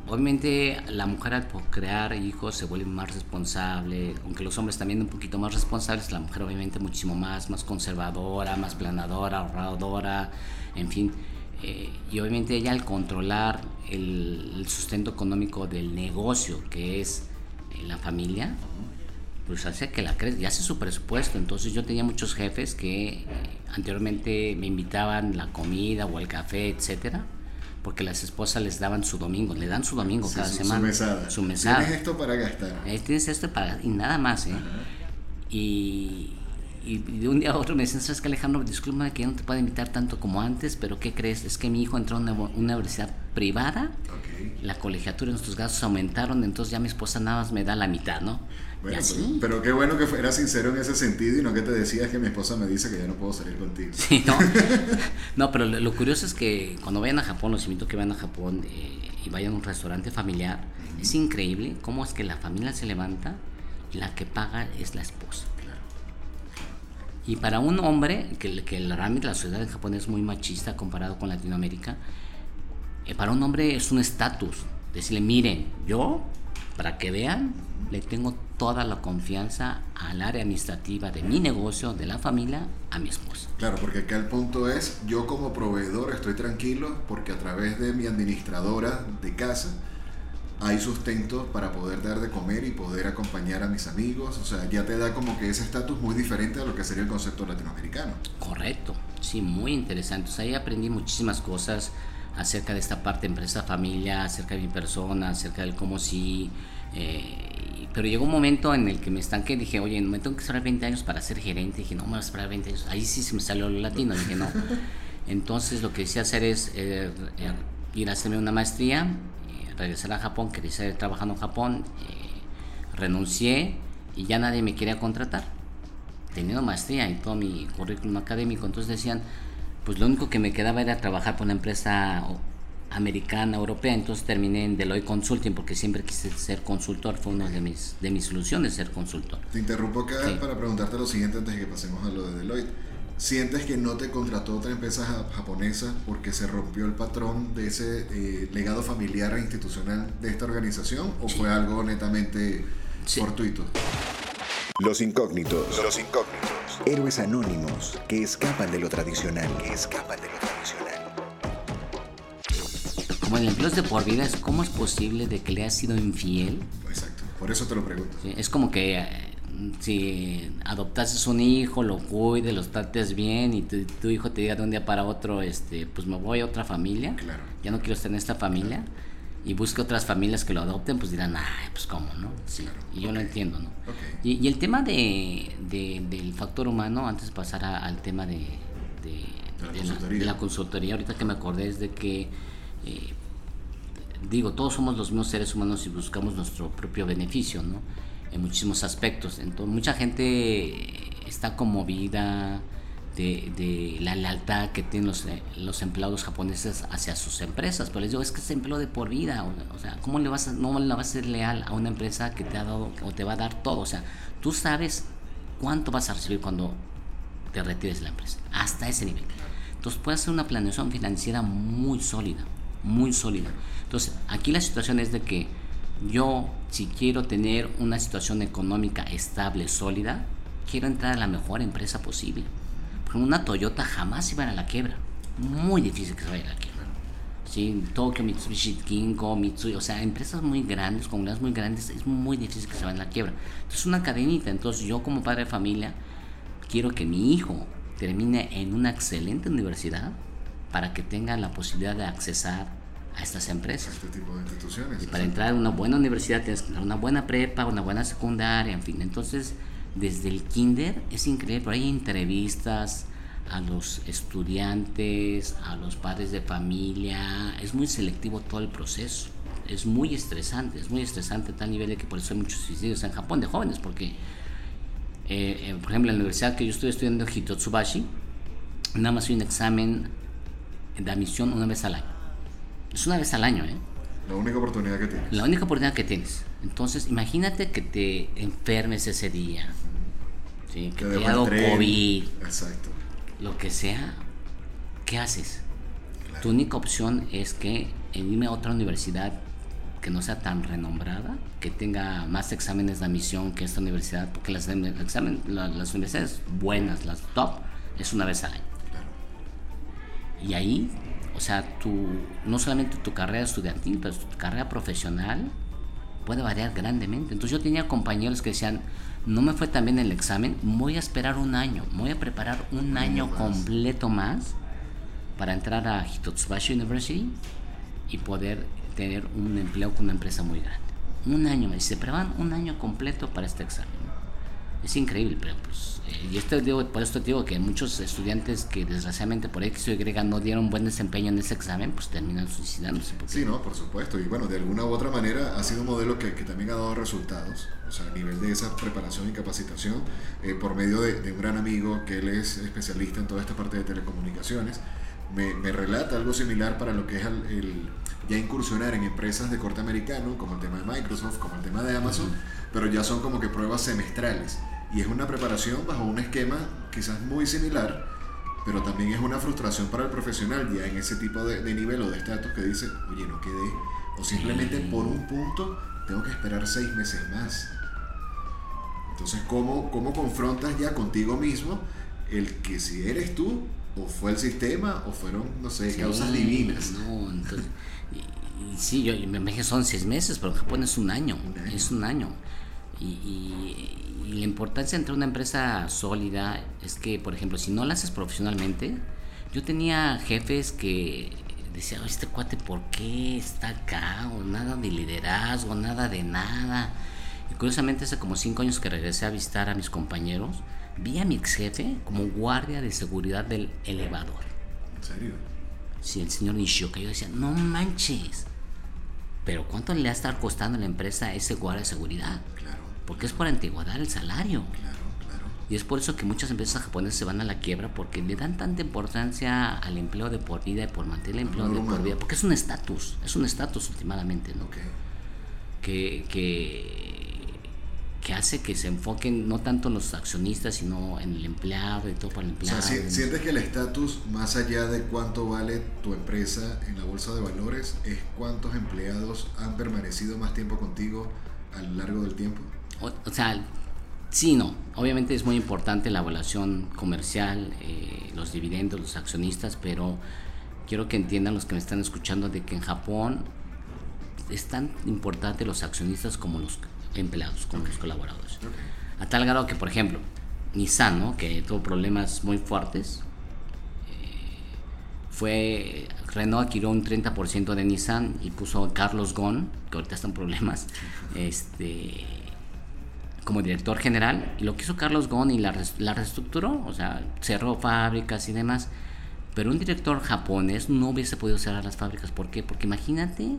obviamente la mujer al crear hijos se vuelve más responsable, aunque los hombres también un poquito más responsables, la mujer obviamente muchísimo más, más conservadora, más planadora, ahorradora, en fin. Eh, y obviamente ella al controlar el, sustento económico del negocio que es la familia, pues hace que la crezca y hace su presupuesto. Entonces yo tenía muchos jefes que eh, anteriormente me invitaban la comida o el café, etcétera, porque las esposas les daban su domingo, le dan su domingo cada semana. Su mesada. Su mesada. Tienes esto para gastar. Eh, tienes esto para y nada más, ¿eh? Y, y, de un día a otro me dicen, ¿sabes qué Alejandro? Disculpa que ya no te puedo invitar tanto como antes, pero ¿qué crees? Es que mi hijo entró a una, universidad privada, la colegiatura de nuestros gastos aumentaron, entonces ya mi esposa nada más me da la mitad, ¿no? Bueno, pero, qué bueno que fuera sincero en ese sentido y no que te decías que mi esposa me dice que ya no puedo salir contigo. Sí, no. no, pero lo, curioso es que cuando vayan a Japón, los invito a que vayan a Japón eh, y vayan a un restaurante familiar, es increíble cómo es que la familia se levanta y la que paga es la esposa. Y para un hombre, que, que realmente la sociedad en Japón es muy machista comparado con Latinoamérica, para un hombre es un estatus. Decirle, miren, yo, para que vean, le tengo toda la confianza al área administrativa de mi negocio, de la familia, a mi esposa. Claro, porque acá el punto es, yo como proveedor estoy tranquilo porque a través de mi administradora de casa hay sustento para poder dar de comer y poder acompañar a mis amigos. O sea, ya te da como que ese estatus muy diferente a lo que sería el concepto latinoamericano. Correcto, sí, muy interesante. O sea, ahí aprendí muchísimas cosas acerca de esta parte empresa familia, acerca de mi persona, acerca del cómo sí. Eh, pero llegó un momento en el que me estanqué dije, oye, me tengo que esperar 20 años para ser gerente. dije, no, me voy a esperar 20 años. Ahí sí se me salió lo latino. dije, no. Entonces lo que decía hacer es eh, eh, ir a hacerme una maestría, regresar a Japón, quería seguir trabajando en Japón. renuncié y ya nadie me quería contratar. Teniendo maestría y todo mi currículum académico. Entonces decían, pues lo único que me quedaba era trabajar por una empresa americana, europea, entonces terminé en Deloitte Consulting porque siempre quise ser consultor, fue una de mis, de mis soluciones ser consultor. Te interrumpo acá para preguntarte lo siguiente antes de que pasemos a lo de Deloitte. ¿Sientes que no te contrató otra empresa japonesa porque se rompió el patrón de ese eh, legado familiar e institucional de esta organización o fue algo netamente fortuito? Los incógnitos. Los incógnitos. Héroes anónimos que escapan de lo tradicional. Que escapan de lo tradicional. Como en empleos de por vida, ¿cómo es posible de que le has sido infiel? Exacto, por eso te lo pregunto. es como que eh, si adoptases un hijo, lo cuides, lo trates bien y tu, hijo te diga de un día para otro, este, pues me voy a otra familia, claro. ya no quiero estar en esta familia y busque otras familias que lo adopten, pues dirán, ay, pues cómo, ¿no? Sí, y yo lo entiendo, ¿no? Y, el tema de, del factor humano, antes de pasar al tema de, de, la consultoría, ahorita que me acordé es de que, eh, digo, todos somos los mismos seres humanos y buscamos nuestro propio beneficio, ¿no? En muchísimos aspectos. Entonces, mucha gente está conmovida, de, la lealtad que tienen los, eh, los, empleados japoneses hacia sus empresas. Pero les digo, es que es empleo de por vida. O, sea, ¿cómo le vas a, no le vas a ser leal a una empresa que te ha dado o te va a dar todo? O sea, tú sabes cuánto vas a recibir cuando te retires de la empresa. Hasta ese nivel. Entonces puedes hacer una planeación financiera muy sólida, muy sólida. Entonces, aquí la situación es de que yo, si quiero tener una situación económica estable, sólida, quiero entrar a la mejor empresa posible una Toyota jamás iba a la quiebra. Muy difícil que se vaya a la quiebra. ¿sí? Tokyo, Mitsubishi, Kinko, Mitsui, o sea, empresas muy grandes, comunidades muy grandes, es muy difícil que se vayan a la quiebra. Entonces, una cadenita. Entonces, yo como padre de familia, quiero que mi hijo termine en una excelente universidad para que tenga la posibilidad de accesar a estas empresas. Este tipo de instituciones. Y para entrar a una buena universidad tienes que tener una buena prepa, una buena secundaria, en fin. Entonces, desde el kinder es increíble, pero hay entrevistas a los estudiantes, a los padres de familia, es muy selectivo todo el proceso, es muy estresante, es muy estresante a tal nivel de que por eso hay muchos suicidios en Japón de jóvenes, porque, eh, eh, por ejemplo, en la universidad que yo estoy estudiando, Hitotsubashi, nada más hay un examen de admisión una vez al año. Es una vez al año, ¿eh? La única oportunidad que tienes. La única oportunidad que tienes. Entonces, imagínate que te enfermes ese día. ¿sí? Que te haya dado COVID. Exacto. Lo que sea. ¿Qué haces? Tu única opción es que irme a otra universidad que no sea tan renombrada, que tenga más exámenes de admisión que esta universidad, porque las, examen, las universidades buenas, las top, es una vez al año. Y ahí o sea, tu, no solamente tu carrera estudiantil, pero tu carrera profesional puede variar grandemente. Entonces yo tenía compañeros que decían, no me fue tan bien el examen, voy a esperar un año, voy a preparar un año completo más para entrar a Hitotsubashi University y poder tener un empleo con una empresa muy grande. Un año, me dice, preparan un año completo para este examen es increíble, pero pues, eh, y digo, por esto digo que muchos estudiantes que desgraciadamente por X o Y no dieron buen desempeño en ese examen, pues terminan suicidándose. Sí, no, por supuesto, y bueno, de alguna u otra manera ha sido un modelo que, que también ha dado resultados, o sea, a nivel de esa preparación y capacitación, eh, por medio de, un gran amigo que él es especialista en toda esta parte de telecomunicaciones, me, me relata algo similar para lo que es el, ya incursionar en empresas de corte americano, como el tema de Microsoft, como el tema de Amazon, pero ya son como que pruebas semestrales Y es una preparación bajo un esquema quizás muy similar, pero también es una frustración para el profesional ya en ese tipo de, de nivel o de estatus que dice, oye, no quedé, o simplemente por un punto tengo que esperar seis meses más. Entonces, ¿cómo, cómo confrontas ya contigo mismo el que si eres tú, o fue el sistema, o fueron, no sé, Sí, causas divinas? No, entonces, y, sí, yo me imagino que son seis meses, pero en Japón es un año, es un año. Y, y- y la importancia entre una empresa sólida es que, por ejemplo, si no la haces profesionalmente, yo tenía jefes que decían, "Oye, este cuate, ¿por qué está acá? O nada de liderazgo, nada de nada. Y curiosamente, hace como cinco años que regresé a visitar a mis compañeros, vi a mi ex jefe como guardia de seguridad del elevador. ¿En serio? Sí, el señor Nishioka. Yo decía, no manches. Pero ¿cuánto le va a estar costando a la empresa ese guardia de seguridad? Claro, Porque es por antigüedad el salario. claro, claro. Y es por eso que muchas empresas japonesas se van a la quiebra porque le dan tanta importancia al empleo de por vida y por mantener el empleo de por vida. Porque es un estatus, es un estatus últimamente, ¿no? Que, que, que hace que se enfoquen no tanto en los accionistas, sino en el empleado y todo para el O empleado. sea, si- sientes que el estatus, más allá de cuánto vale tu empresa en la bolsa de valores, es cuántos empleados han permanecido más tiempo contigo a lo largo del tiempo. O, o sea, sí, no. Obviamente es muy importante la evaluación comercial, eh, los dividendos, los accionistas, pero quiero que entiendan los que me están escuchando de que en Japón es tan importante los accionistas como los empleados, como los colaboradores. A tal grado que, por ejemplo, Nissan, ¿no? que tuvo problemas muy fuertes, eh, fue Renault adquirió un 30% de Nissan y puso a Carlos Ghosn, que ahorita está en problemas, este, como director general. Y lo que hizo Carlos Ghosn y la reestructuró, o sea, cerró fábricas y demás. Pero un director japonés no hubiese podido cerrar las fábricas. ¿Por qué? Porque imagínate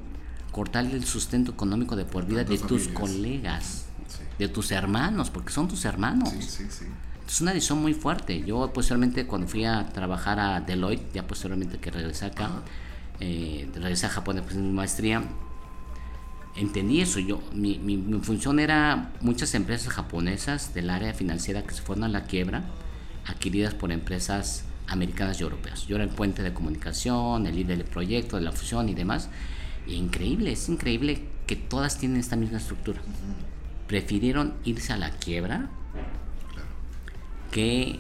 cortarle el sustento económico de por vida de tus familias. colegas, Sí. de tus hermanos, porque son tus hermanos. Sí, sí, sí. Es una decisión muy fuerte. Yo posteriormente cuando fui a trabajar a Deloitte, ya posteriormente que regresé acá, eh, regresé a Japón después de mi maestría, entendí eso. Yo, mi, mi, mi función era muchas empresas japonesas del área financiera que se fueron a la quiebra, adquiridas por empresas americanas y europeas. Yo era el puente de comunicación, el líder del proyecto, de la fusión y demás. Increíble, es increíble que todas tienen esta misma estructura. Prefirieron irse a la quiebra Claro, que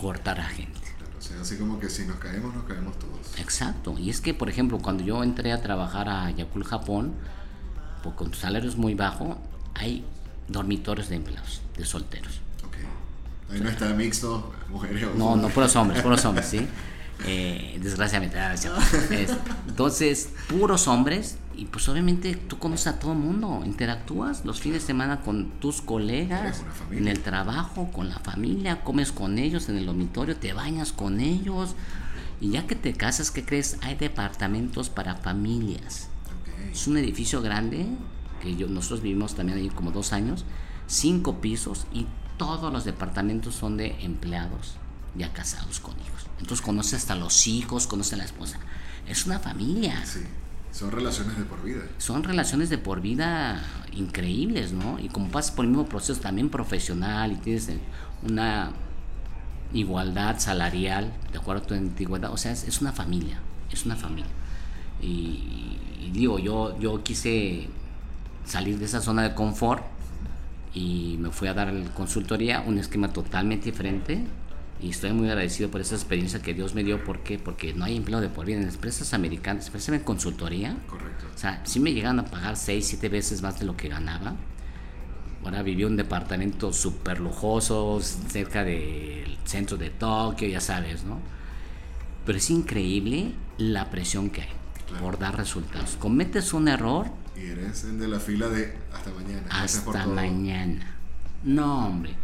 cortar a gente. claro. O sea, así como que si nos caemos, nos caemos todos. Exacto. Y es que, por ejemplo, cuando yo entré a trabajar a Yakult, Japón, pues, con salarios muy bajos, hay dormitorios de empleados, de solteros. Ok. Ahí no está mixto, mujeres o No, no, puros hombres, puros hombres, ¿sí? Eh, desgraciadamente. ah, entonces, puros hombres, y pues obviamente tú conoces a todo el mundo, interactúas los fines de semana con tus colegas, en el trabajo, con la familia, comes con ellos en el dormitorio, te bañas con ellos, y ya que te casas, ¿qué crees? Hay departamentos para familias. Es un edificio grande, que yo, nosotros vivimos también ahí como dos años, cinco pisos y todos los departamentos son de empleados ya casados con hijos. Entonces conoce hasta los hijos, conoce a la esposa. Es una familia. Sí. Son relaciones de por vida. Son relaciones de por vida increíbles, ¿no? Y como pasas por el mismo proceso también profesional y tienes una igualdad salarial, de acuerdo a tu antigüedad, o sea, es, es una familia, es una familia. Y, y digo, yo, yo quise salir de esa zona de confort y me fui a dar consultoría, un esquema totalmente diferente. Y estoy muy agradecido por esa experiencia que Dios me dio. ¿Por qué? Porque no hay empleo de por vida en las empresas americanas, especialmente en consultoría. Correcto. O sea, sí me llegan a pagar 6, 7 veces más de lo que ganaba. Ahora viví un departamento súper lujoso, cerca del centro de Tokio, ya sabes, ¿no? Pero es increíble la presión que hay Claro. por dar resultados. Cometes un error, Y eres de la fila de hasta mañana. Por hasta todo. mañana. No, hombre.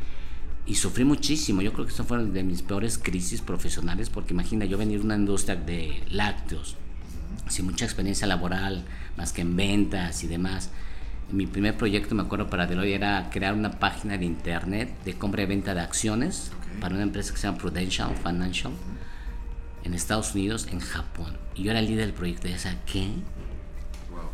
Y sufrí muchísimo. Yo creo que eso fue de mis peores crisis profesionales, porque imagina, yo venir de una industria de lácteos, sin mucha experiencia laboral, más que en ventas y demás. Mi primer proyecto, me acuerdo, para Deloitte era crear una página de internet de compra y venta de acciones Ok. para una empresa que se llama Prudential Financial en Estados Unidos, en Japón. Y yo era el líder del proyecto. Y yo decía, ¿qué? Wow.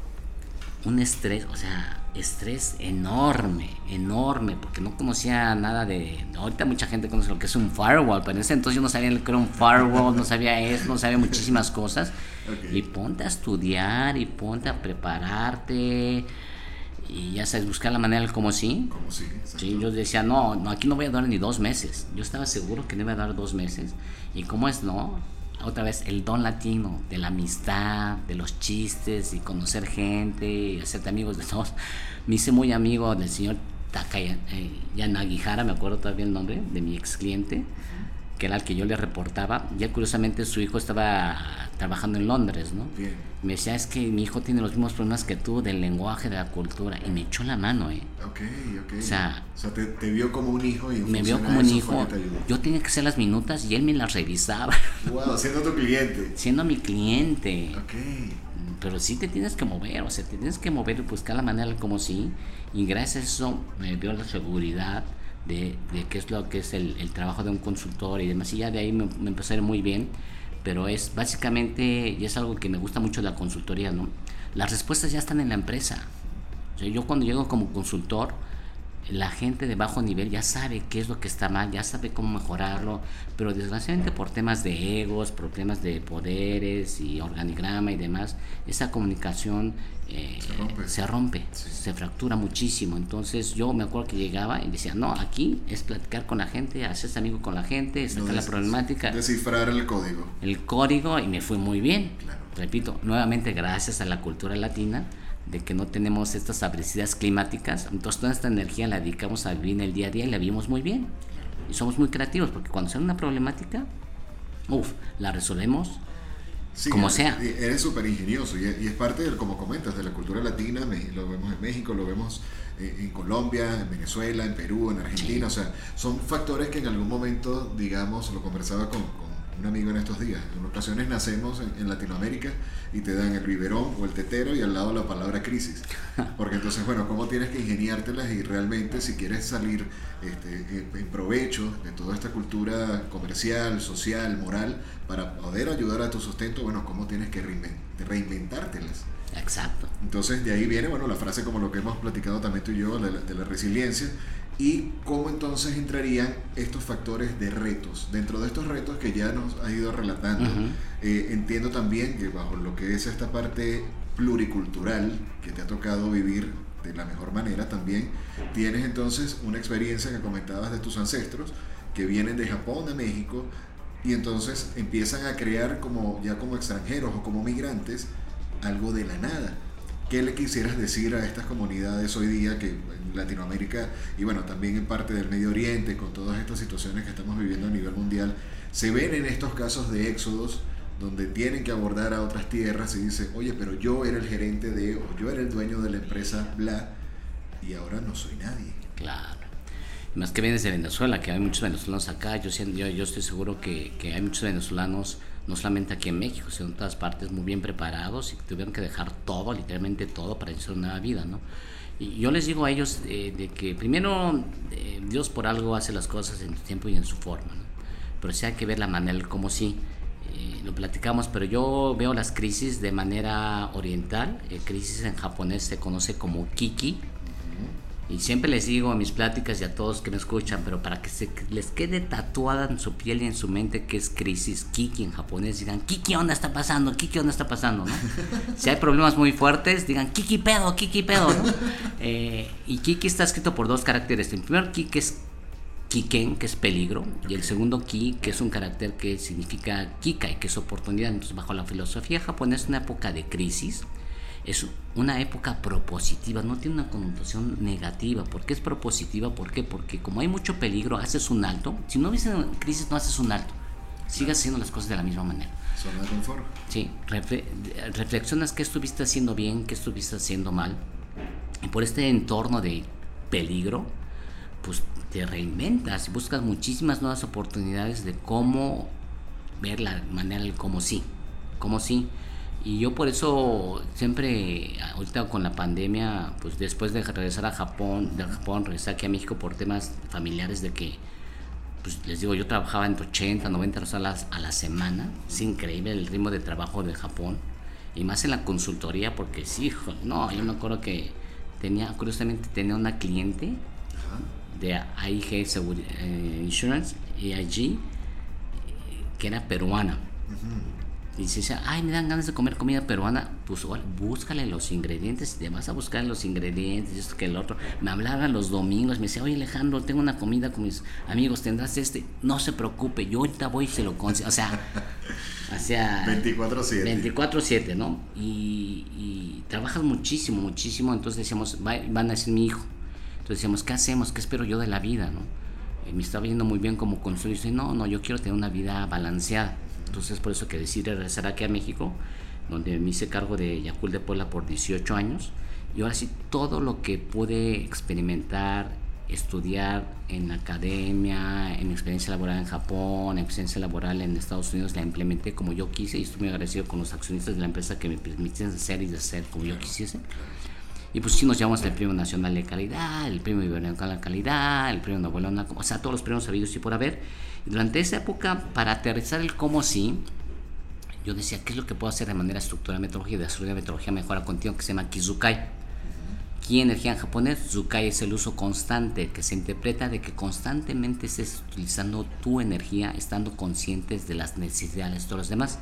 un estrés, o sea, estrés enorme, enorme, porque no conocía nada de... Ahorita mucha gente conoce lo que es un firewall, pero en ese entonces yo no sabía lo que era un firewall, no sabía eso, no sabía muchísimas cosas. Y ponte a estudiar y ponte a prepararte y ya sabes, buscar la manera del como sí. Como sí, sí, yo decía, no, no, aquí no voy a dar ni dos meses. Yo estaba seguro que no iba a dar dos meses. Y cómo es, no, otra vez el don latino de la amistad, de los chistes y conocer gente y hacerte amigos de todos. Me hice muy amigo del señor Takaya eh, Yanagihara, me acuerdo todavía el nombre, de mi ex cliente, que era el que yo le reportaba. Ya curiosamente su hijo estaba trabajando en Londres, ¿no? Me decía, es que mi hijo tiene los mismos problemas que tú del lenguaje, de la cultura, y me echó la mano, ¿eh? Ok, ok. O sea, o sea te, vio como un hijo y Me vio como un hijo. Yo tenía que hacer las minutas y él me las revisaba. Wow, siendo tu cliente. Siendo mi cliente. Ok. Pero sí te tienes que mover, o sea, te tienes que mover y buscar la manera como sí. Y gracias a eso me dio la seguridad de, de qué es lo que es el, el, trabajo de un consultor y demás. Y ya de ahí me, me empecé a ir muy bien pero es básicamente, y es algo que me gusta mucho la consultoría, ¿no? Las respuestas ya están en la empresa. yo cuando llego como consultor, la gente de bajo nivel ya sabe qué es lo que está mal, ya sabe cómo mejorarlo, pero desgraciadamente por temas de egos, por temas de poderes y organigrama y demás, esa comunicación eh, se rompe, se, fractura muchísimo. Entonces yo me acuerdo que llegaba y decía, no, aquí es platicar con la gente, hacerse amigo con la gente, sacar la problemática. Descifrar el código. El código y me fue muy bien. Repito, nuevamente gracias a la cultura latina de que no tenemos estas adversidades climáticas, entonces toda esta energía la dedicamos a vivir en el día a día y la vivimos muy bien. Y somos muy creativos porque cuando sale una problemática, uff, la resolvemos como sea. Eres súper ingenioso y, es parte, de, como comentas, de la cultura latina, lo vemos en México, lo vemos en Colombia, en Venezuela, en Perú, en Argentina, o sea, son factores que en algún momento, digamos, lo conversaba con un amigo en estos días. En ocasiones nacemos en, Latinoamérica y te dan el biberón o el tetero y al lado la palabra crisis. Porque entonces, bueno, ¿cómo tienes que ingeniártelas y realmente si quieres salir este, en provecho de toda esta cultura comercial, social, moral, para poder ayudar a tu sustento, bueno, ¿cómo tienes que reinventártelas? Exacto. Entonces de ahí viene, bueno, la frase como lo que hemos platicado también tú y yo, de la resiliencia, y cómo entonces entrarían estos factores de retos. Dentro de estos retos que ya nos ha ido relatando, eh, entiendo también que bajo lo que es esta parte pluricultural que te ha tocado vivir de la mejor manera también, tienes entonces una experiencia que comentabas de tus ancestros que vienen de Japón a México y entonces empiezan a crear como ya como extranjeros o como migrantes algo de la nada ¿Qué le quisieras decir a estas comunidades hoy día que en Latinoamérica y bueno, también en parte del Medio Oriente, con todas estas situaciones que estamos viviendo a nivel mundial, se ven en estos casos de éxodos donde tienen que abordar a otras tierras y dicen, oye, pero yo era el gerente de, o yo era el dueño de la empresa, bla, y ahora no soy nadie. Claro. Más que vienes de Venezuela, que hay muchos venezolanos acá, yo, yo, yo estoy seguro que, que hay muchos venezolanos no solamente aquí en México, sino en todas partes, muy bien preparados y tuvieron que dejar todo, literalmente todo, para iniciar una nueva vida, ¿no? Y yo les digo a ellos eh, de que primero eh, Dios por algo hace las cosas en su tiempo y en su forma. Pero sí hay que ver la manera, como sí, eh, lo platicamos, pero yo veo las crisis de manera oriental, crisis en japonés se conoce como kiki, y siempre les digo a mis pláticas y a todos que me escuchan, pero para que se les quede tatuada en su piel y en su mente que es crisis, Kiki en japonés, digan, Kiki, ¿dónde está pasando? Kiki, ¿dónde está pasando? ¿no? si hay problemas muy fuertes, digan, Kiki pedo, Kiki pedo. ¿no? Eh, y Kiki está escrito por dos caracteres. El primer Kiki es Kiken, que es peligro, y el segundo Ki, que es un carácter que significa Kikai, que es oportunidad. Entonces, bajo la filosofía japonesa, es una época de crisis es una época propositiva, no tiene una connotación negativa. ¿Por qué es propositiva? ¿Por qué? Porque como hay mucho peligro, haces un alto. Si no en crisis, no haces un alto. Sigas haciendo las cosas de la misma manera. Zona de confort. Sí, reflexionas qué estuviste haciendo bien, qué estuviste haciendo mal. Y por este entorno de peligro, pues te reinventas y buscas muchísimas nuevas oportunidades de cómo ver la manera del cómo sí. Cómo sí. Y yo por eso siempre, ahorita con la pandemia, pues después de regresar a Japón, de Japón, regresar aquí a México por temas familiares de que, pues les digo, yo trabajaba entre 80, 90 horas a la, semana, es increíble el ritmo de trabajo de Japón. Y más en la consultoría, porque sí, hijo, no, yo me acuerdo que tenía, curiosamente, tenía una cliente de AIG eh, Insurance, AIG, que era peruana. Y decía, ay, me dan ganas de comer comida peruana. Pues igual, búscale los ingredientes. Te vas a buscar los ingredientes, y esto que el otro. Me hablaban los domingos, me decía, oye Alejandro, tengo una comida con mis amigos, tendrás este. No se preocupe, yo ahorita voy y se lo consigo. O sea, o sea 24/7. 24-7, ¿no? Y, y trabajas muchísimo, muchísimo. Entonces decíamos, "Va- van a ser mi hijo. Entonces decíamos, ¿qué hacemos? ¿Qué espero yo de la vida, no? Eh, me estaba yendo muy bien como consultor y dice, no, no, yo quiero tener una vida balanceada. Entonces por eso que decidí regresar aquí a México, donde me hice cargo de Yacul de Puebla por 18 años. Y ahora sí, todo lo que pude experimentar, estudiar en la academia, en experiencia laboral en Japón, en experiencia laboral en Estados Unidos, la implementé como yo quise y estoy muy agradecido con los accionistas de la empresa que me permitieron hacer y deshacer como yo quisiese. Y pues sí nos llevamos el Premio Nacional de Calidad, el Premio Iberoamericano de Calidad, el Premio Nobel, o sea, todos los premios habidos y por haber. Durante esa época, para aterrizar el cómo sí, yo decía, ¿qué es lo que puedo hacer de manera estructural metodología y de desarrollo de metodología mejora continua que se llama Kizukai? Ki energía en japonés, Zukai es el uso constante que se interpreta de que constantemente estés utilizando tu energía estando conscientes de las necesidades de los demás.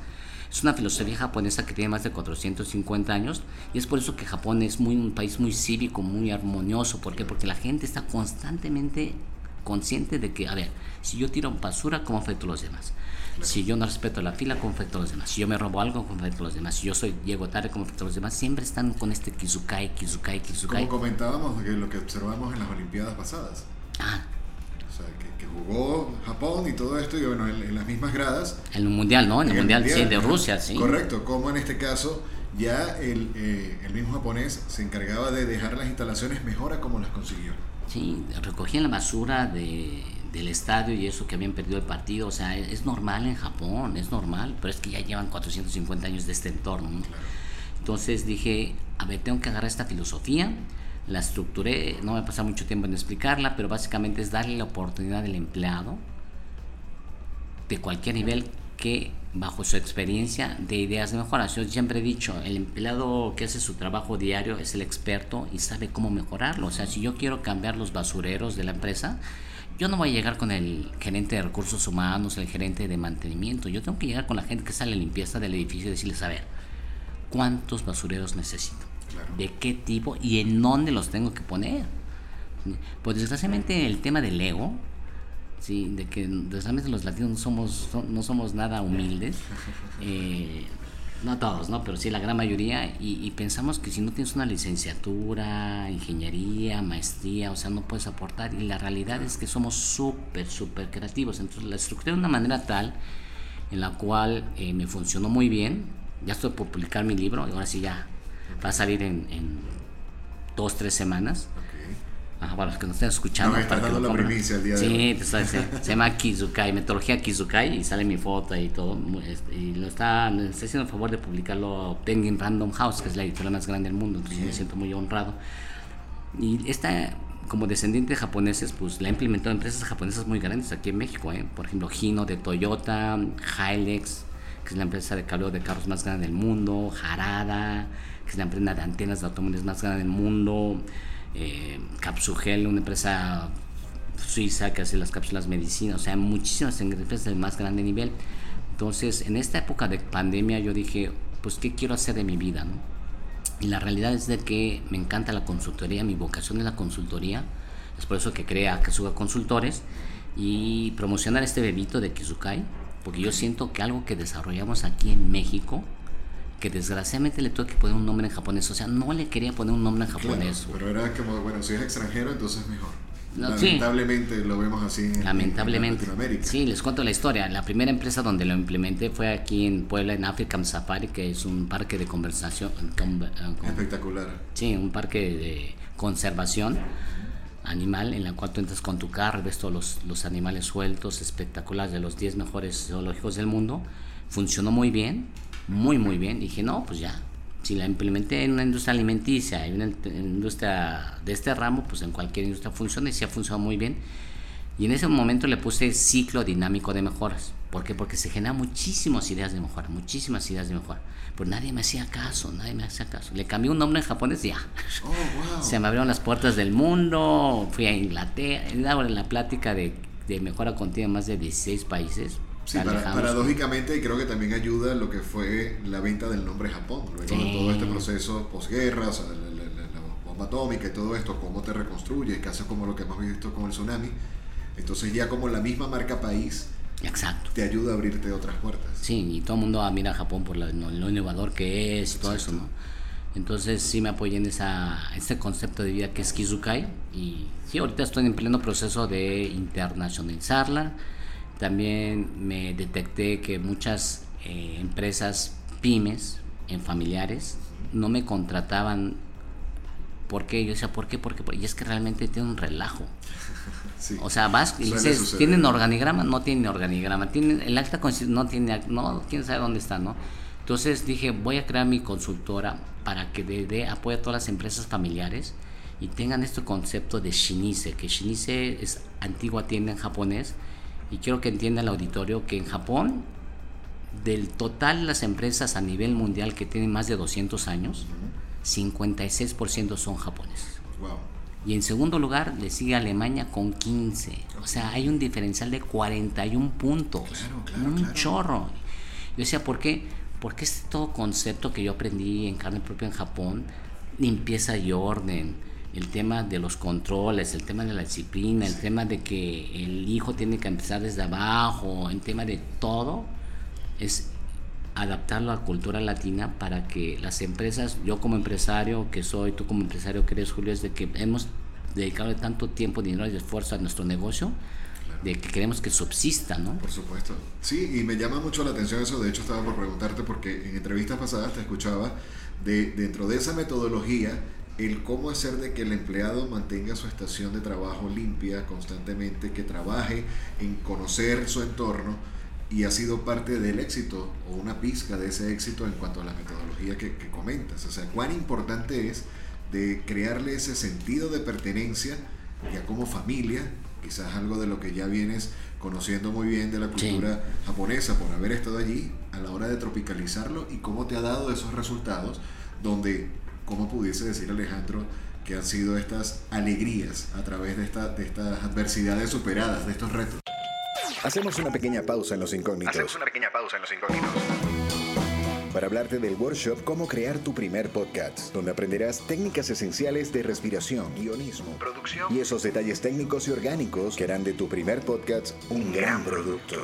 Es una filosofía japonesa que tiene más de 450 años y es por eso que Japón es muy, un país muy cívico, muy armonioso. ¿Por qué? Porque la gente está constantemente consciente de que, a ver, si yo tiro basura, ¿cómo afecto a los demás? Si yo no respeto la fila, ¿cómo afecto a los demás? Si yo me robo algo, ¿cómo afecto a los demás? Si yo soy llego tarde, ¿cómo afecto a los demás? Siempre están con este kizukai, kizukai, kizukai. Como comentábamos, que lo que observamos en las Olimpiadas pasadas. Ah, O sea, que, que jugó Japón y todo esto, y bueno, en, en las mismas gradas. en el mundial, ¿no? En el, mundial, sí, de. Rusia, sí. Correcto, como en este caso ya el, eh, el mismo japonés se encargaba de dejar las instalaciones mejor a como las consiguió. Sí, recogían la basura de, del estadio y eso que habían perdido el partido. O sea, es, es normal en Japón, es normal, pero es que ya llevan 450 años de este entorno. ¿no? Entonces dije, a ver, tengo que agarrar esta filosofía, la estructuré, no me pasa mucho tiempo en explicarla, pero básicamente es darle la oportunidad al empleado de cualquier nivel que bajo su experiencia de ideas de mejora. Yo siempre he dicho, el empleado que hace su trabajo diario es el experto y sabe cómo mejorarlo. O sea, si yo quiero cambiar los basureros de la empresa, yo no voy a llegar con el gerente de recursos humanos, el gerente de mantenimiento. Yo tengo que llegar con la gente que sale a limpieza del edificio y decirles, a ver, ¿cuántos basureros necesito? Claro. ¿De qué tipo y en dónde los tengo que poner? Pues desgraciadamente el tema del ego, sí, de que desgraciadamente los latinos no somos, no somos nada humildes, eh, no todos, ¿no? Pero sí la gran mayoría, y, y pensamos que si no tienes una licenciatura, ingeniería, maestría, o sea, no puedes aportar, y la realidad es que somos súper, súper creativos, entonces la estructuré de una manera tal en la cual eh, me funcionó muy bien, ya estoy por publicar mi libro, y ahora sí ya va a salir en, en dos, tres semanas. Ok. Ajá, para los que nos estén escuchando. No, me estás para que dando lo la primicia el día de sí, hoy. te está- se, se llama Kizukai, metodología Kizukai, y sale mi foto y todo. Y lo está, me está haciendo el favor de publicarlo Penguin Random House, que es la editorial más grande del mundo, entonces me siento muy honrado. Y esta, como descendiente de japoneses, pues la he implementado en empresas japonesas muy grandes aquí en México. ¿eh? Por ejemplo, Hino de Toyota, Hilux, que es la empresa de cableado de carros más grande del mundo, Harada, que es la empresa de antenas de automóviles más grande del mundo, eh, Capsugel, una empresa suiza que hace las cápsulas medicina, o sea, muchísimas empresas de más grande nivel. Entonces, en esta época de pandemia yo dije, pues, ¿qué quiero hacer de mi vida? ¿no? Y la realidad es de que me encanta la consultoría, mi vocación es la consultoría, es por eso que creé a Kazuga Consultores y promocionar este bebito de Kizukai, porque yo siento que algo que desarrollamos aquí en México, que desgraciadamente le tuve que poner un nombre en japonés, o sea, no le quería poner un nombre en Claro, japonés. pero era como, bueno, si es extranjero, entonces mejor. No, sí. Lamentablemente lo vemos así en, Lamentablemente. en Latinoamérica. Sí, les cuento la historia. La primera empresa donde lo implementé fue aquí en Puebla, en African Safari, que es un parque de conversación. con- eh, con- Espectacular. sí, un parque de conservación animal en la cual tú entras con tu carro, ves todos los, los animales sueltos, espectaculares, de los 10 mejores zoológicos del mundo. Funcionó muy bien, muy, muy bien. Dije, no, pues ya, si la implementé en una industria alimenticia, en una industria de este ramo, pues en cualquier industria funciona y sí ha funcionado muy bien. Y en ese momento le puse ciclo dinámico de mejoras. ¿Por qué? Porque se generan muchísimas ideas de mejora, muchísimas ideas de mejora. Pero nadie me hacía caso, nadie me hacía caso. Le cambié un nombre en japonés y ya. Oh, wow. Se me abrieron las puertas del mundo, fui a Inglaterra, en la plática de, de mejora continua en más de 16 países. Sí, para, paradójicamente, y creo que también ayuda lo que fue la venta del nombre Japón, luego de todo este proceso posguerra, o sea, la, la, la, bomba atómica y todo esto, cómo te reconstruyes, casos como lo que hemos visto con el tsunami. Entonces ya como la misma marca país Exacto. te ayuda a abrirte otras puertas. Sí, y todo el mundo mira a Japón por lo, lo innovador que es y todo eso, ¿no? Entonces sí me apoyé en esa, este concepto de vida que es Kizukai y sí, ahorita estoy en pleno proceso de internacionalizarla. También me detecté que muchas eh, empresas pymes, en familiares, no me contrataban ¿Por qué? Yo decía, ¿por qué? ¿Por qué? Y es que realmente tiene un relajo. Sí. O sea, vas y dices, ¿tienen organigrama? No tienen organigrama. ¿Tienen, el acta no tiene, no, quién sabe dónde está, ¿no? Entonces dije, voy a crear mi consultora para que dé apoyo a todas las empresas familiares y tengan este concepto de Shinise, que Shinise es antigua tienda en japonés y quiero que entienda el auditorio que en Japón, del total de las empresas a nivel mundial que tienen más de 200 años, 56% son japoneses. Y en segundo lugar le sigue Alemania con 15. O sea, hay un diferencial de 41 puntos. un chorro. Yo decía, ¿por qué? Porque este todo concepto que yo aprendí en carne propia en Japón, limpieza y orden, el tema de los controles, el tema de la disciplina, el tema de que el hijo tiene que empezar desde abajo, el tema de todo, es adaptarlo a la cultura latina para que las empresas, yo como empresario que soy, tú como empresario que eres Julio, es de que hemos dedicado tanto tiempo, dinero y esfuerzo a nuestro negocio, de que queremos que subsista, ¿no? Por supuesto. Sí, y me llama mucho la atención eso, de hecho estaba por preguntarte porque en entrevistas pasadas te escuchaba de dentro de esa metodología el cómo hacer de que el empleado mantenga su estación de trabajo limpia constantemente, que trabaje en conocer su entorno y ha sido parte del éxito o una pizca de ese éxito en cuanto a la metodología que, comentas. O sea, cuán importante es de crearle ese sentido de pertenencia ya como familia, quizás algo de lo que ya vienes conociendo muy bien de la cultura japonesa por haber estado allí a la hora de tropicalizarlo y cómo te ha dado esos resultados donde, como pudiese decir Alejandro, que han sido estas alegrías a través de, esta, de estas adversidades superadas, de estos retos. Hacemos una pequeña pausa en los incógnitos. Hacemos una pequeña pausa en los incógnitos. Para hablarte del workshop Cómo crear tu primer podcast, donde aprenderás técnicas esenciales de respiración, guionismo, producción y esos detalles técnicos y orgánicos que harán de tu primer podcast un gran producto.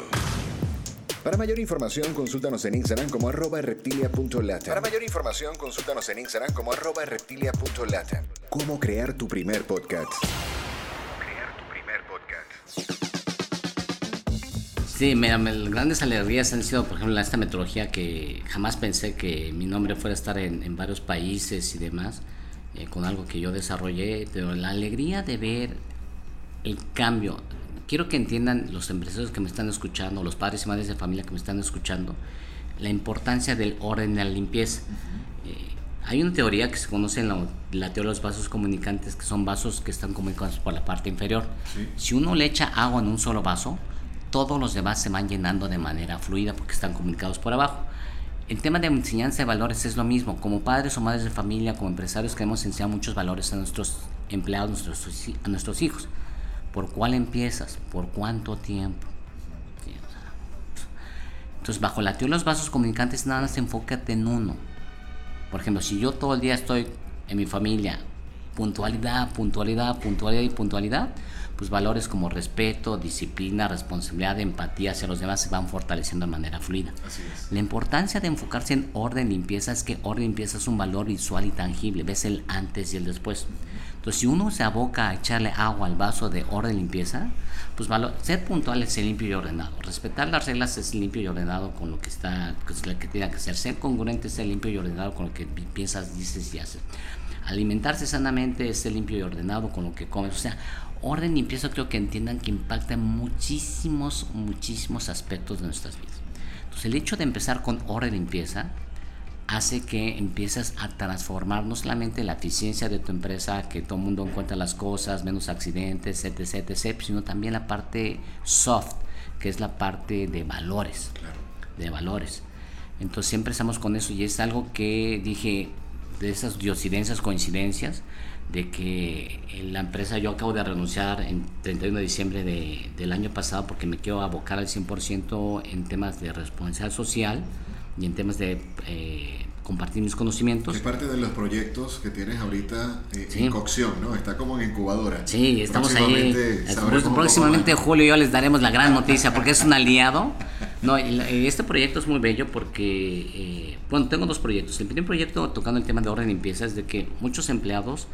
Para mayor información, consúltanos en Instagram como arroba reptilia.lata. Para mayor información, consúltanos en Instagram como arroba reptilia.lata. Cómo crear tu primer podcast. Cómo crear tu primer podcast. Sí, mira, las grandes alegrías han sido, por ejemplo, esta metodología que jamás pensé que mi nombre fuera a estar en, varios países y demás, eh, con algo que yo desarrollé, pero la alegría de ver el cambio. Quiero que entiendan los empresarios que me están escuchando, los padres y madres de familia que me están escuchando, la importancia del orden y la limpieza. Eh, hay una teoría que se conoce en la, teoría de los vasos comunicantes, que son vasos que están comunicados por la parte inferior. Si uno le echa agua en un solo vaso, todos los demás se van llenando de manera fluida porque están comunicados por abajo. El tema de enseñanza de valores es lo mismo. Como padres o madres de familia, como empresarios, queremos enseñar muchos valores a nuestros empleados, a nuestros hijos. ¿Por cuál empiezas? ¿Por cuánto tiempo? Entonces, bajo la teoría de los vasos comunicantes, nada más enfócate en uno. Por ejemplo, si yo todo el día estoy en mi familia, puntualidad, puntualidad, puntualidad y puntualidad, pues valores como respeto, disciplina, responsabilidad, empatía hacia los demás se van fortaleciendo de manera fluida. La importancia de enfocarse en orden, limpieza, es que orden, limpieza es un valor visual y tangible, ves el antes y el después. Entonces, si uno se aboca a echarle agua al vaso de orden, limpieza, pues ser puntual es ser limpio y ordenado. Respetar las reglas es limpio y ordenado con lo que está, es lo que tiene que ser. Ser congruente es ser limpio y ordenado con lo que piensas, dices y haces. Alimentarse sanamente es ser limpio y ordenado con lo que comes. O sea, orden y limpieza creo que entiendan que impacta muchísimos, muchísimos aspectos de nuestras vidas. Entonces el hecho de empezar con orden y limpieza hace que empieces a transformar no solamente la eficiencia de tu empresa, que todo el mundo encuentra las cosas, menos accidentes, etc., etc., sino también la parte soft, que es la parte de valores, de valores. Entonces siempre estamos con eso y es algo que dije, de esas diosidencias, coincidencias, de que la empresa yo acabo de renunciar en 31 de diciembre de, del año pasado porque me quiero abocar al 100% en temas de responsabilidad social y en temas de eh, compartir mis conocimientos. Es parte de los proyectos que tienes ahorita eh, en cocción, ¿no? Está como en incubadora. Sí, estamos ahí. Próximamente en julio yo les daremos la gran noticia porque es un aliado. No, este proyecto es muy bello porque, eh, bueno, tengo dos proyectos. El primer proyecto tocando el tema de orden y limpieza es de que muchos empleados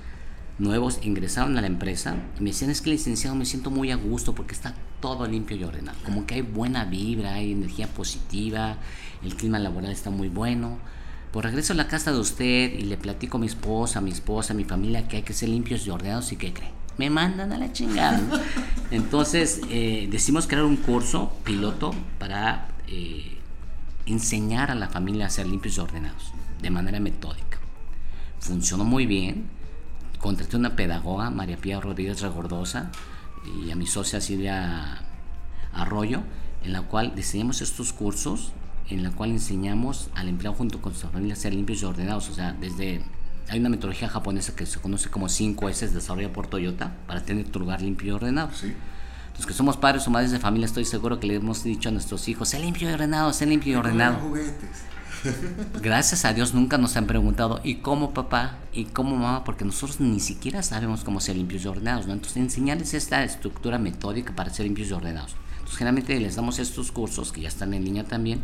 nuevos ingresaron a la empresa y me decían es que licenciado me siento muy a gusto porque está todo limpio y ordenado. Como que hay buena vibra, hay energía positiva, el clima laboral está muy bueno. Pues regreso a la casa de usted y le platico a mi esposa, a mi esposa, a mi familia que hay que ser limpios y ordenados y ¿qué cree? Me mandan a la chingada. Entonces eh, decimos crear un curso piloto para eh, enseñar a la familia a ser limpios y ordenados de manera metódica. Funcionó muy bien contraté una pedagoga, María Pía Rodríguez Regordosa, y a mi socia Silvia Arroyo, en la cual diseñamos estos cursos, en la cual enseñamos al empleado junto con su familia a ser limpios y ordenados. O sea, desde. Hay una metodología japonesa que se conoce como 5 S desarrollada por Toyota para tener tu lugar limpio y ordenado. Sí. Los que somos padres o madres de familia, estoy seguro que le hemos dicho a nuestros hijos: sé limpio y ordenado, sé limpio y ordenado. Juguetes. Gracias a Dios nunca nos han preguntado, ¿y cómo papá? ¿Y cómo mamá? Porque nosotros ni siquiera sabemos cómo ser limpios y ordenados, ¿no? Entonces enseñarles esta estructura metódica para ser limpios y ordenados. Entonces generalmente les damos estos cursos que ya están en línea también.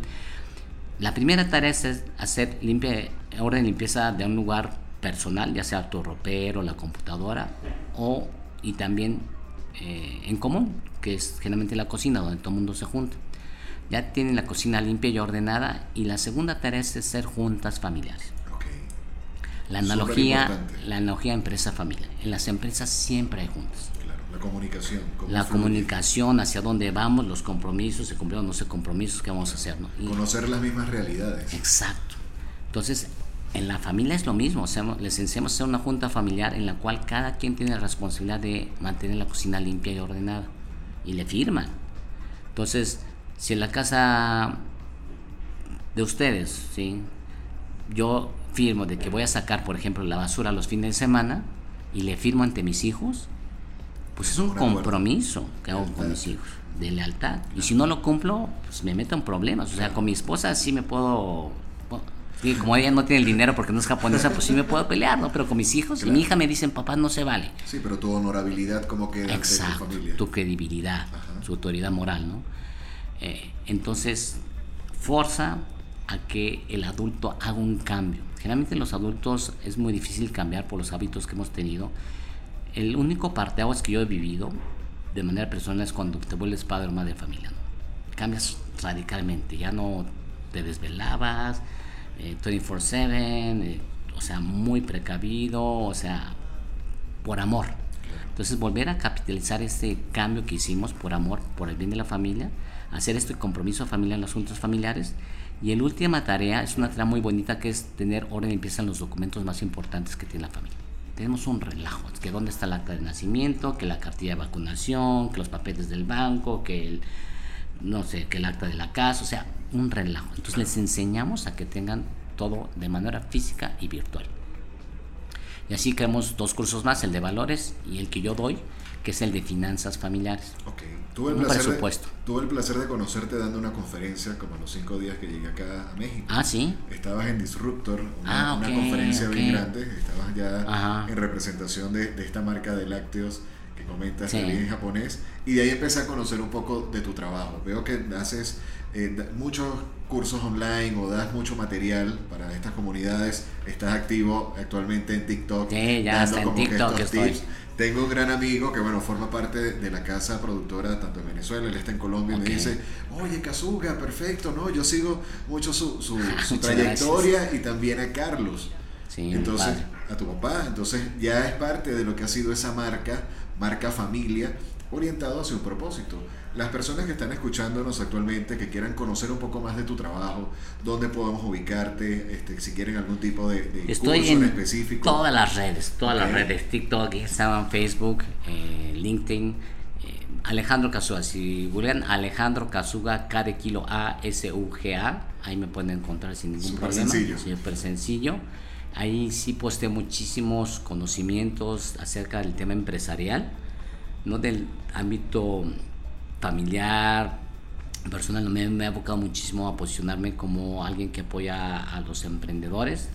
La primera tarea es hacer limpia, orden limpieza de un lugar personal, ya sea tu ropero, la computadora, o y también eh, en común, que es generalmente la cocina, donde todo el mundo se junta ya tienen la cocina limpia y ordenada y la segunda tarea es ser juntas familiares. La analogía, la analogía empresa-familia. En las empresas siempre hay juntas. La comunicación. La comunicación, hacia dónde vamos, los compromisos, se cumplieron no se compromisos, qué vamos a hacer. ¿no? Conocer las mismas realidades. Exacto. Entonces, en la familia es lo mismo. O sea, les enseñamos a hacer una junta familiar en la cual cada quien tiene la responsabilidad de mantener la cocina limpia y ordenada. Y le firman. Entonces, si en la casa de ustedes, ¿sí? yo firmo de que voy a sacar, por ejemplo, la basura los fines de semana y le firmo ante mis hijos, pues es un compromiso que hago con mis hijos, de lealtad. Y si no lo cumplo, pues me meto en problemas. O sea, con mi esposa sí me puedo... como ella no tiene el dinero porque no es japonesa, pues sí me puedo pelear, ¿no? Pero con mis hijos y mi hija me dicen, papá, no se vale. Sí, pero tu honorabilidad como queda Exacto, tu familia. Tu credibilidad, su autoridad moral, ¿no? Eh, entonces, forza a que el adulto haga un cambio. Generalmente los adultos es muy difícil cambiar por los hábitos que hemos tenido. El único parteaguas que yo he vivido de manera personal es cuando te vuelves padre o madre de familia. Cambias radicalmente, ya no te desvelabas, 24/7, eh, eh, o sea, muy precavido, o sea, por amor. Entonces volver a capitalizar este cambio que hicimos por amor, por el bien de la familia, hacer este compromiso familiar en los asuntos familiares. Y la última tarea es una tarea muy bonita que es tener orden y limpieza en los documentos más importantes que tiene la familia. Tenemos un relajo, que dónde está el acta de nacimiento, que la cartilla de vacunación, que los papeles del banco, que el, no sé, que el acta de la casa, o sea, un relajo. Entonces les enseñamos a que tengan todo de manera física y virtual. Y así creamos dos cursos más, el de valores y el que yo doy, que es el de finanzas familiares. Ok, tuve el, placer De, tuve el placer de conocerte dando una conferencia como los cinco días que llegué acá a México. Ah, sí. Estabas en Disruptor, una, ah, conferencia bien grande, estabas ya en representación de, de, esta marca de lácteos que comentas en japonés, y de ahí empecé a conocer un poco de tu trabajo. Veo que haces eh, muchos cursos online o das mucho material para estas comunidades. Estás activo actualmente en TikTok. Sí, ya está en TikTok estoy. Tengo un gran amigo que, bueno, forma parte de la casa productora tanto en Venezuela, él está en Colombia, y me dice, oye, Kazuga, perfecto, ¿no? Yo sigo mucho su, su, trayectoria y también a Carlos. Sí, entonces, a tu papá. Entonces, ya es parte de lo que ha sido esa marca, marca familia, orientado hacia un propósito. Las personas que están escuchándonos actualmente, que quieran conocer un poco más de tu trabajo, dónde podemos ubicarte, este, si quieren algún tipo de, de Estoy curso en específico. todas las redes, todas las redes, TikTok, Instagram, Facebook, eh, LinkedIn. eh, Alejandro Casuga, si googlean Alejandro Casuga, K de kilo A, S, U, G, A, ahí me pueden encontrar sin ningún Súper problema. sencillo. Súper sencillo. Ahí sí posteo muchísimos conocimientos acerca del tema empresarial, no del ámbito familiar, personal. Me, me ha abocado muchísimo a posicionarme como alguien que apoya a los emprendedores,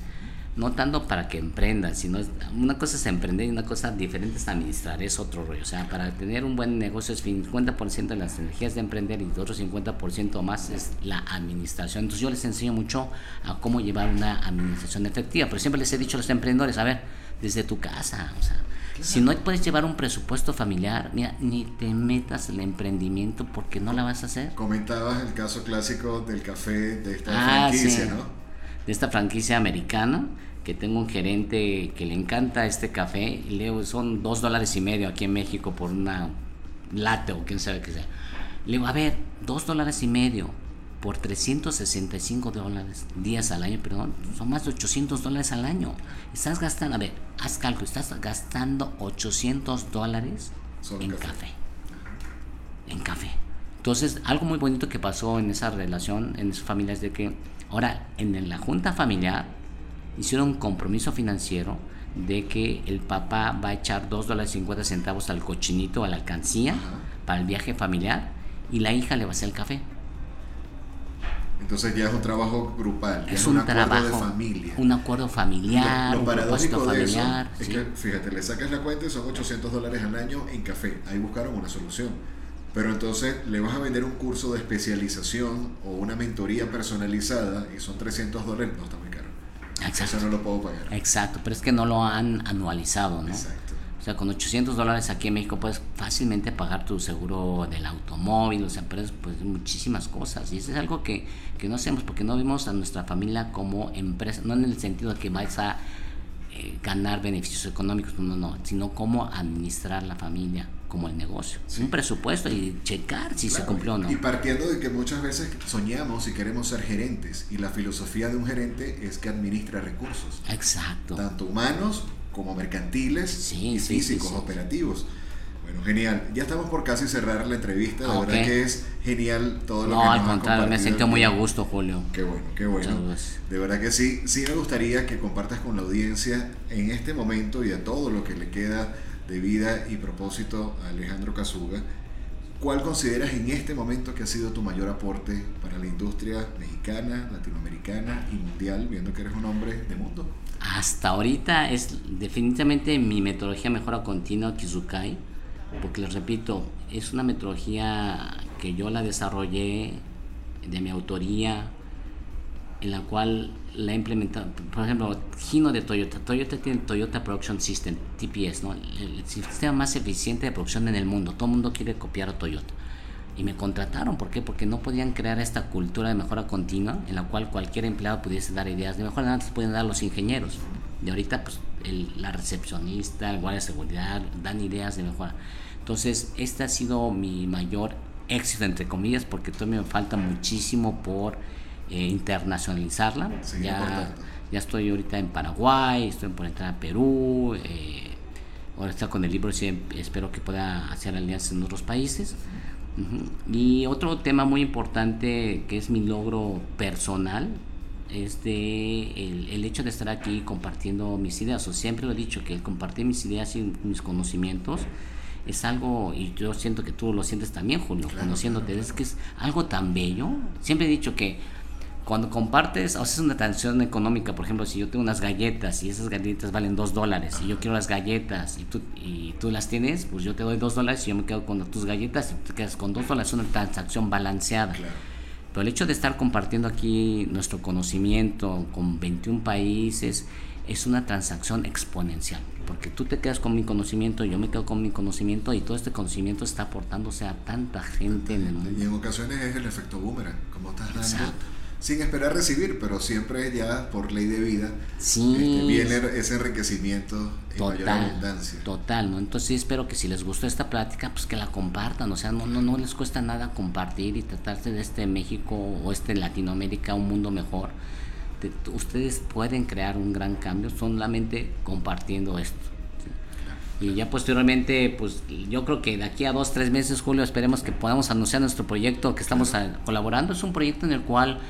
no tanto para que emprendan, sino una cosa es emprender y una cosa diferente es administrar, es otro rollo. O sea, para tener un buen negocio es 50% de las energías de emprender y otro 50% más es la administración. Entonces yo les enseño mucho a cómo llevar una administración efectiva, pero siempre les he dicho a los emprendedores, a ver, desde tu casa, o sea, si no puedes llevar un presupuesto familiar, mira, ni te metas en el emprendimiento porque no la vas a hacer. Comentabas el caso clásico del café de esta Ah, franquicia, sí. ¿no? de esta franquicia americana que tengo un gerente que le encanta este café y le digo, son dos dólares y medio aquí en México por una latte o quién sabe qué sea. Le digo, a ver, dos dólares y medio por 365 dólares, días al año, perdón, son más de 800 dólares al año. Estás gastando, a ver, haz cálculo, estás gastando 800 dólares en café. café en café. Entonces, algo muy bonito que pasó en esa relación, en esa familia, es de que ahora en la junta familiar hicieron un compromiso financiero de que el papá va a echar 2 dólares 50 centavos al cochinito, a la alcancía, para el viaje familiar, y la hija le va a hacer el café. Entonces ya es un trabajo grupal, ya Es un, un acuerdo trabajo, de familia. un acuerdo familiar, lo, lo un paradójico de eso familiar. es sí. que, fíjate, le sacas la cuenta y son 800 dólares al año en café. Ahí buscaron una solución. Pero entonces le vas a vender un curso de especialización o una mentoría personalizada y son 300 dólares. No, está muy caro. Exacto. Eso no lo puedo pagar. Exacto, pero es que no lo han anualizado, ¿no? Exacto. O sea, con 800 dólares aquí en México puedes fácilmente pagar tu seguro del automóvil, o sea, pero es pues muchísimas cosas. Y eso es algo que, que no hacemos porque no vemos a nuestra familia como empresa, no en el sentido de que vais a eh, ganar beneficios económicos, no, no, no, sino cómo administrar la familia como el negocio. Un presupuesto y checar si se cumplió o no. Y partiendo de que muchas veces soñamos y queremos ser gerentes y la filosofía de un gerente es que administra recursos, Exacto. tanto humanos como mercantiles Sí, y sí, sí, físicos, sí. operativos. Bueno, genial. Ya estamos por casi cerrar la entrevista. La Ok. verdad que es genial todo lo que No, al nos has contrario, me sentí muy a gusto, Julio. Qué bueno, qué bueno. De verdad que sí. Sí me gustaría que compartas con la audiencia en este momento y a todo lo que le queda de vida y propósito a Alejandro Casuga. ¿Cuál consideras en este momento que ha sido tu mayor aporte para la industria mexicana, latinoamericana y mundial, viendo que eres un hombre de mundo? Hasta ahorita es definitivamente mi metodología mejora continua Kizukai, porque les repito, es una metodología que yo la desarrollé de mi autoría, en la cual la he implementado. Por ejemplo, Gino de Toyota. Toyota tiene Toyota Production System, TPS, ¿no? el, el sistema más eficiente de producción en el mundo. Todo el mundo quiere copiar a Toyota. Y me contrataron, ¿por qué? Porque no podían crear esta cultura de mejora continua en la cual cualquier empleado pudiese dar ideas de mejora. Antes podían dar los ingenieros. Y ahorita, pues, el- la recepcionista, el guardia de seguridad, dan ideas de mejora. Entonces, este ha sido mi mayor éxito, entre comillas, porque todavía me falta muchísimo por eh, internacionalizarla. Ya estoy ahorita en Paraguay, estoy por entrar a Perú. eh, ahora está con el libro, sí, espero que pueda hacer alianzas en otros países. Y otro tema muy importante que es mi logro personal es de el, el hecho de estar aquí compartiendo mis ideas. O siempre lo he dicho que el compartir mis ideas y mis conocimientos es algo, y yo siento que tú lo sientes también, Julio, conociéndote, es que es algo tan bello. Siempre he dicho que cuando compartes, o haces una transición económica, por ejemplo, si yo tengo unas galletas y esas galletas valen dos dólares y yo quiero las galletas y tú, y tú las tienes, pues yo te doy dos dólares y yo me quedo con tus galletas y tú te quedas con dos dólares, es una transacción balanceada. Claro. Pero el hecho de estar compartiendo aquí nuestro conocimiento con 21 países es una transacción exponencial, porque tú te quedas con mi conocimiento, yo me quedo con mi conocimiento y todo este conocimiento está aportándose a tanta gente en el mundo. Y en ocasiones es el efecto boomerang, como estás dando, Exacto. Sin esperar recibir, pero siempre ya por ley de vida Sí. este, viene ese enriquecimiento en mayor Total, abundancia. total, ¿no? Entonces sí espero que si les gustó esta plática, pues que la compartan, o sea, no, no, no les cuesta nada compartir y tratarse de este México o este Latinoamérica un mundo mejor. T- ustedes pueden crear un gran cambio solamente compartiendo esto. ¿sí? Y ya posteriormente, pues yo creo que de aquí a dos, tres meses, Julio, esperemos que podamos anunciar nuestro proyecto que estamos ah, colaborando. Es un proyecto en el cual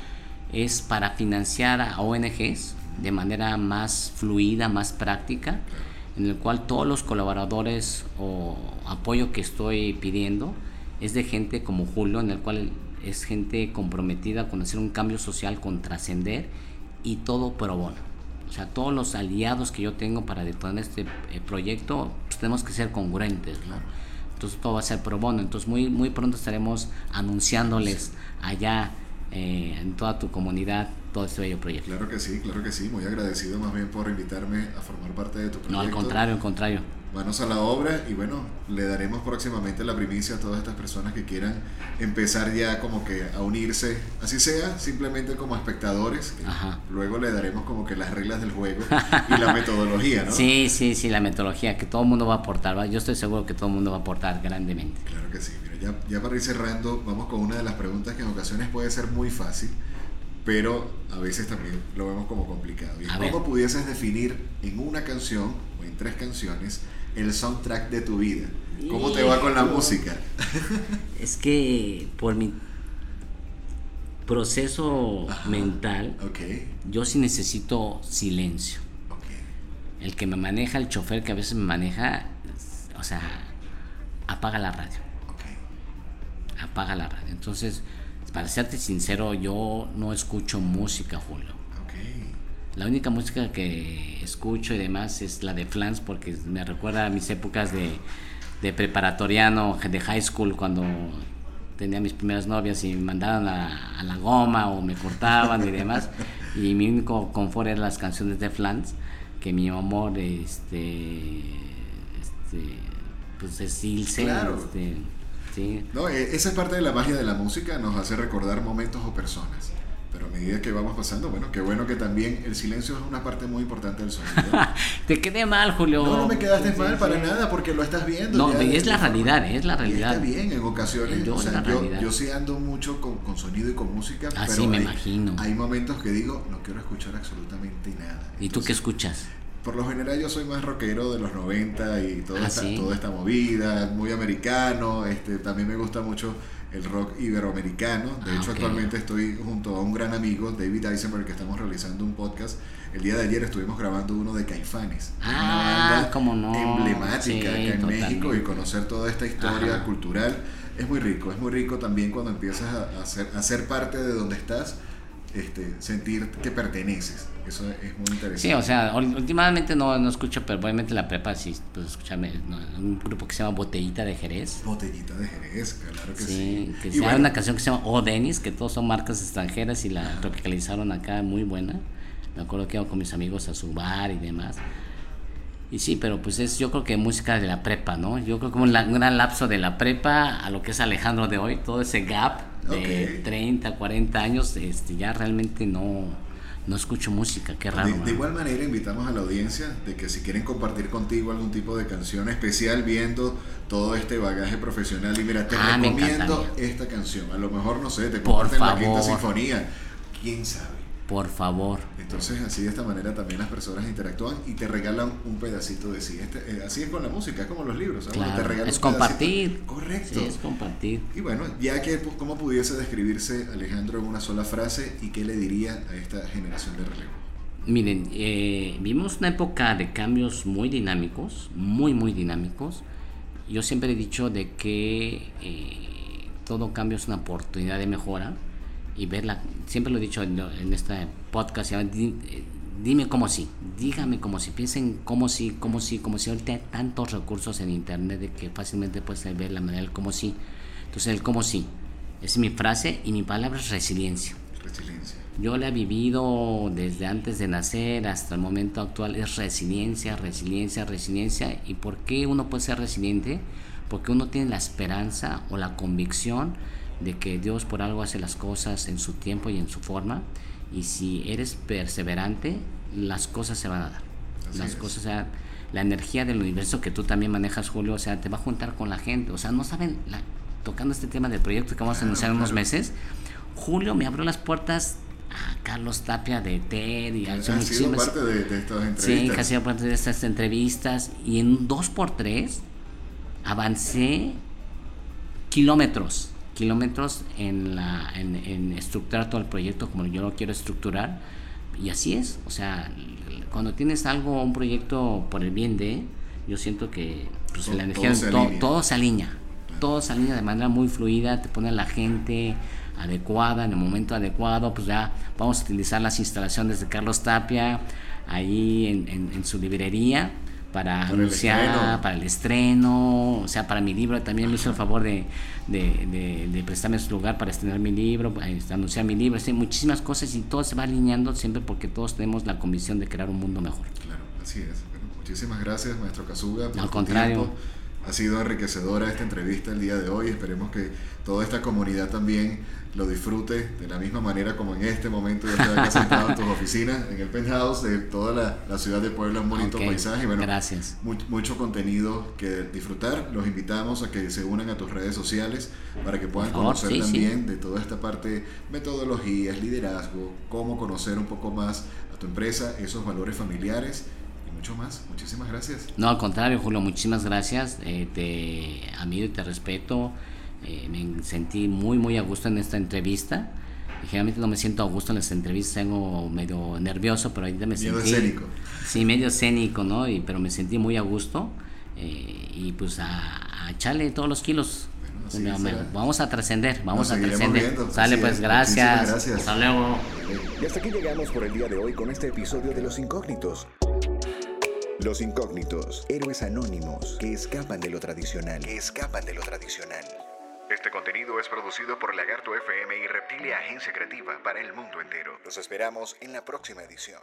es para financiar a ONGs de manera más fluida, más práctica, en el cual todos los colaboradores o apoyo que estoy pidiendo es de gente como Julio, en el cual es gente comprometida con hacer un cambio social, con trascender y todo pro bono. O sea, todos los aliados que yo tengo para detonar este eh, proyecto, pues tenemos que ser congruentes, ¿no? Entonces todo va a ser pro bono. Entonces muy, muy pronto estaremos anunciándoles allá eh, en toda tu comunidad todo este bello proyecto. Claro que sí, claro que sí. Muy agradecido más bien por invitarme a formar parte de tu proyecto. No, al contrario, al contrario. Manos a la obra y bueno, le daremos próximamente la primicia a todas estas personas que quieran empezar ya como que a unirse, así sea, simplemente como espectadores. Luego le daremos como que las reglas del juego y la metodología, ¿no? Sí, sí, sí, la metodología que todo el mundo va a aportar. ¿va? Yo estoy seguro que todo el mundo va a aportar grandemente. Claro que sí. Mira, ya, ya para ir cerrando, vamos con una de las preguntas que en ocasiones puede ser muy fácil, pero a veces también lo vemos como complicado. Y A ver. ¿Cómo pudieses definir en una canción o en tres canciones el soundtrack de tu vida? ¿Cómo te va con la música? Es que por mi proceso Ajá. mental, Ok, yo sí necesito silencio. El que me maneja, el chofer que a veces me maneja, o sea, apaga la radio. Apaga la radio. Entonces, para serte sincero, yo no escucho música, Julio. La única música que escucho y demás es la de Flans porque me recuerda a mis épocas de, de preparatoriano, de high school, cuando tenía mis primeras novias y me mandaban a, a la goma o me cortaban y demás. Y mi único confort eran las canciones de Flans, que mi amor, este, este pues es Ilse, Claro. este, sí. No, eh, esa es parte de la magia de la música, nos hace recordar momentos o personas. Pero a medida que vamos pasando, bueno, qué bueno que también el silencio es una parte muy importante del sonido. Te quedé mal, Julio. No, no me quedaste Sí, mal sí, para sí. nada porque lo estás viendo. No, ya es la forma- realidad, es la Y realidad. está bien, en ocasiones. Yo o sea, yo, yo sí ando mucho con, con sonido y con música. Ah, pero me hay, imagino. Hay momentos que digo, no quiero escuchar absolutamente nada. ¿Y tú qué Entonces, escuchas? Por lo general yo soy más rockero de los 90 y toda, Ah, esta, toda esta movida, muy americano. Este, también me gusta mucho el rock iberoamericano. De Ah, hecho, actualmente estoy junto a un gran amigo, David Eisenberg, que estamos realizando un podcast. El día de ayer estuvimos grabando uno de Caifanes. Ah, una banda cómo no. emblemática Sí, acá en México y conocer toda esta historia Ajá. cultural es muy rico. Es muy rico también cuando empiezas a, a ser, a ser parte de donde estás, este, sentir que perteneces. Eso es muy interesante. Sí, o sea, últimamente no, no escucho, pero obviamente la prepa sí, pues escúchame, no, un grupo que se llama Botellita de Jerez. Botellita de Jerez, claro que sí. Sí, que Y se llama bueno, una canción que se llama Oh Dennis, que todos son marcas extranjeras y la tropicalizaron acá muy buena. Me acuerdo que iba con mis amigos a su bar y demás. Y sí, pero pues es yo creo que música de la prepa, ¿no? Yo creo que un, la- un gran lapso de la prepa a lo que es Alejandro de hoy, todo ese gap de Ok. 30, 40 años, este, ya realmente no, no escucho música, qué raro. de, igual manera invitamos a la audiencia de que si quieren compartir contigo algún tipo de canción especial viendo todo este bagaje profesional y mira, te Ah, recomiendo esta canción. A lo mejor, no sé, te comparten la quinta sinfonía. ¿Quién sabe? Por favor. Entonces así de esta manera también las personas interactúan y te regalan un pedacito de sí. Este, eh, así es con la música, es como los libros. ¿sabes? Claro, te es un compartir. Correcto. Sí, es compartir. Y bueno, ya que pu- cómo pudiese describirse Alejandro en una sola frase y qué le diría a esta generación de relevo. Miren, eh, vivimos una época de cambios muy dinámicos, muy, muy dinámicos. Yo siempre he dicho de que eh, todo cambio es una oportunidad de mejora y verla, siempre lo he dicho en, en este podcast, dime cómo sí, dígame cómo sí, piensen cómo sí, cómo sí, cómo sí. Ahorita hay tantos recursos en internet de que fácilmente puedes ver la manera del cómo sí. Entonces el cómo sí, es mi frase y mi palabra es resiliencia. Resiliencia. Yo la he vivido desde antes de nacer hasta el momento actual. Es resiliencia, resiliencia, resiliencia. ¿Y por qué uno puede ser resiliente? Porque uno tiene la esperanza o la convicción de que Dios por algo hace las cosas en su tiempo y en su forma. Y si eres perseverante, las cosas se van a dar. Así las es. cosas, o sea, la energía del universo que tú también manejas, Julio, o sea, te va a juntar con la gente. O sea, no saben, la- tocando este tema del proyecto que vamos a anunciar en unos meses, Julio me abrió las puertas a Carlos Tapia de TED y a Ha sido parte de, de estas Sí, entrevistas. que hacía parte de estas entrevistas y en un 2x3 avancé kilómetros, kilómetros en, la, en, en estructurar todo el proyecto como yo lo quiero estructurar. Y así es, o sea, cuando tienes algo, un proyecto por el bien de, yo siento que pues, Todo- la energía, todo se alinea. todo se alinea, todo se alinea de manera muy fluida, te pone la gente adecuada, en el momento adecuado, pues ya vamos a utilizar las instalaciones de Carlos Tapia ahí en, en- en su librería para, Para anunciar, para el estreno, o sea, para mi libro también me hizo el favor de, de, de- de prestarme su lugar para estrenar mi libro, para anunciar mi libro, sí, muchísimas cosas y todo se va alineando siempre porque todos tenemos la convicción de crear un mundo mejor. Claro, así es. Bueno, muchísimas gracias, maestro Kazuga. por Al contrario. tiempo. Ha sido enriquecedora esta entrevista el día de hoy. Esperemos que toda esta comunidad también lo disfrute de la misma manera como en este momento yo estoy acá sentado en tus oficinas, en el penthouse de toda la, la ciudad de Puebla, un bonito Ok, paisaje. Bueno, gracias. mu- mucho contenido que disfrutar. Los invitamos a que se unan a tus redes sociales para que puedan favor, conocer sí, sí. también de toda esta parte, metodologías, liderazgo, cómo conocer un poco más a tu empresa, esos valores familiares mucho más. Muchísimas gracias. No, al contrario, Julio, muchísimas gracias. Eh, te admiro y te respeto. Eh, me sentí muy, muy a gusto en esta entrevista. Generalmente no me siento a gusto en las entrevistas, tengo medio nervioso, pero ahorita me Miedo sentí... escénico. Sí, medio escénico, ¿no? Y, pero me sentí muy a gusto. eh, y pues a, a echarle todos los kilos. Bueno, me- vamos a trascender, vamos Nos a trascender. Sale pues, es. gracias. Gracias. Hasta luego. Y hasta aquí llegamos por el día de hoy con este episodio de Los Incógnitos. Los Incógnitos, héroes anónimos que escapan de lo tradicional. Escapan de lo tradicional. Este contenido es producido por Lagarto FM y Reptilia Agencia Creativa para el mundo entero. Los esperamos en la próxima edición.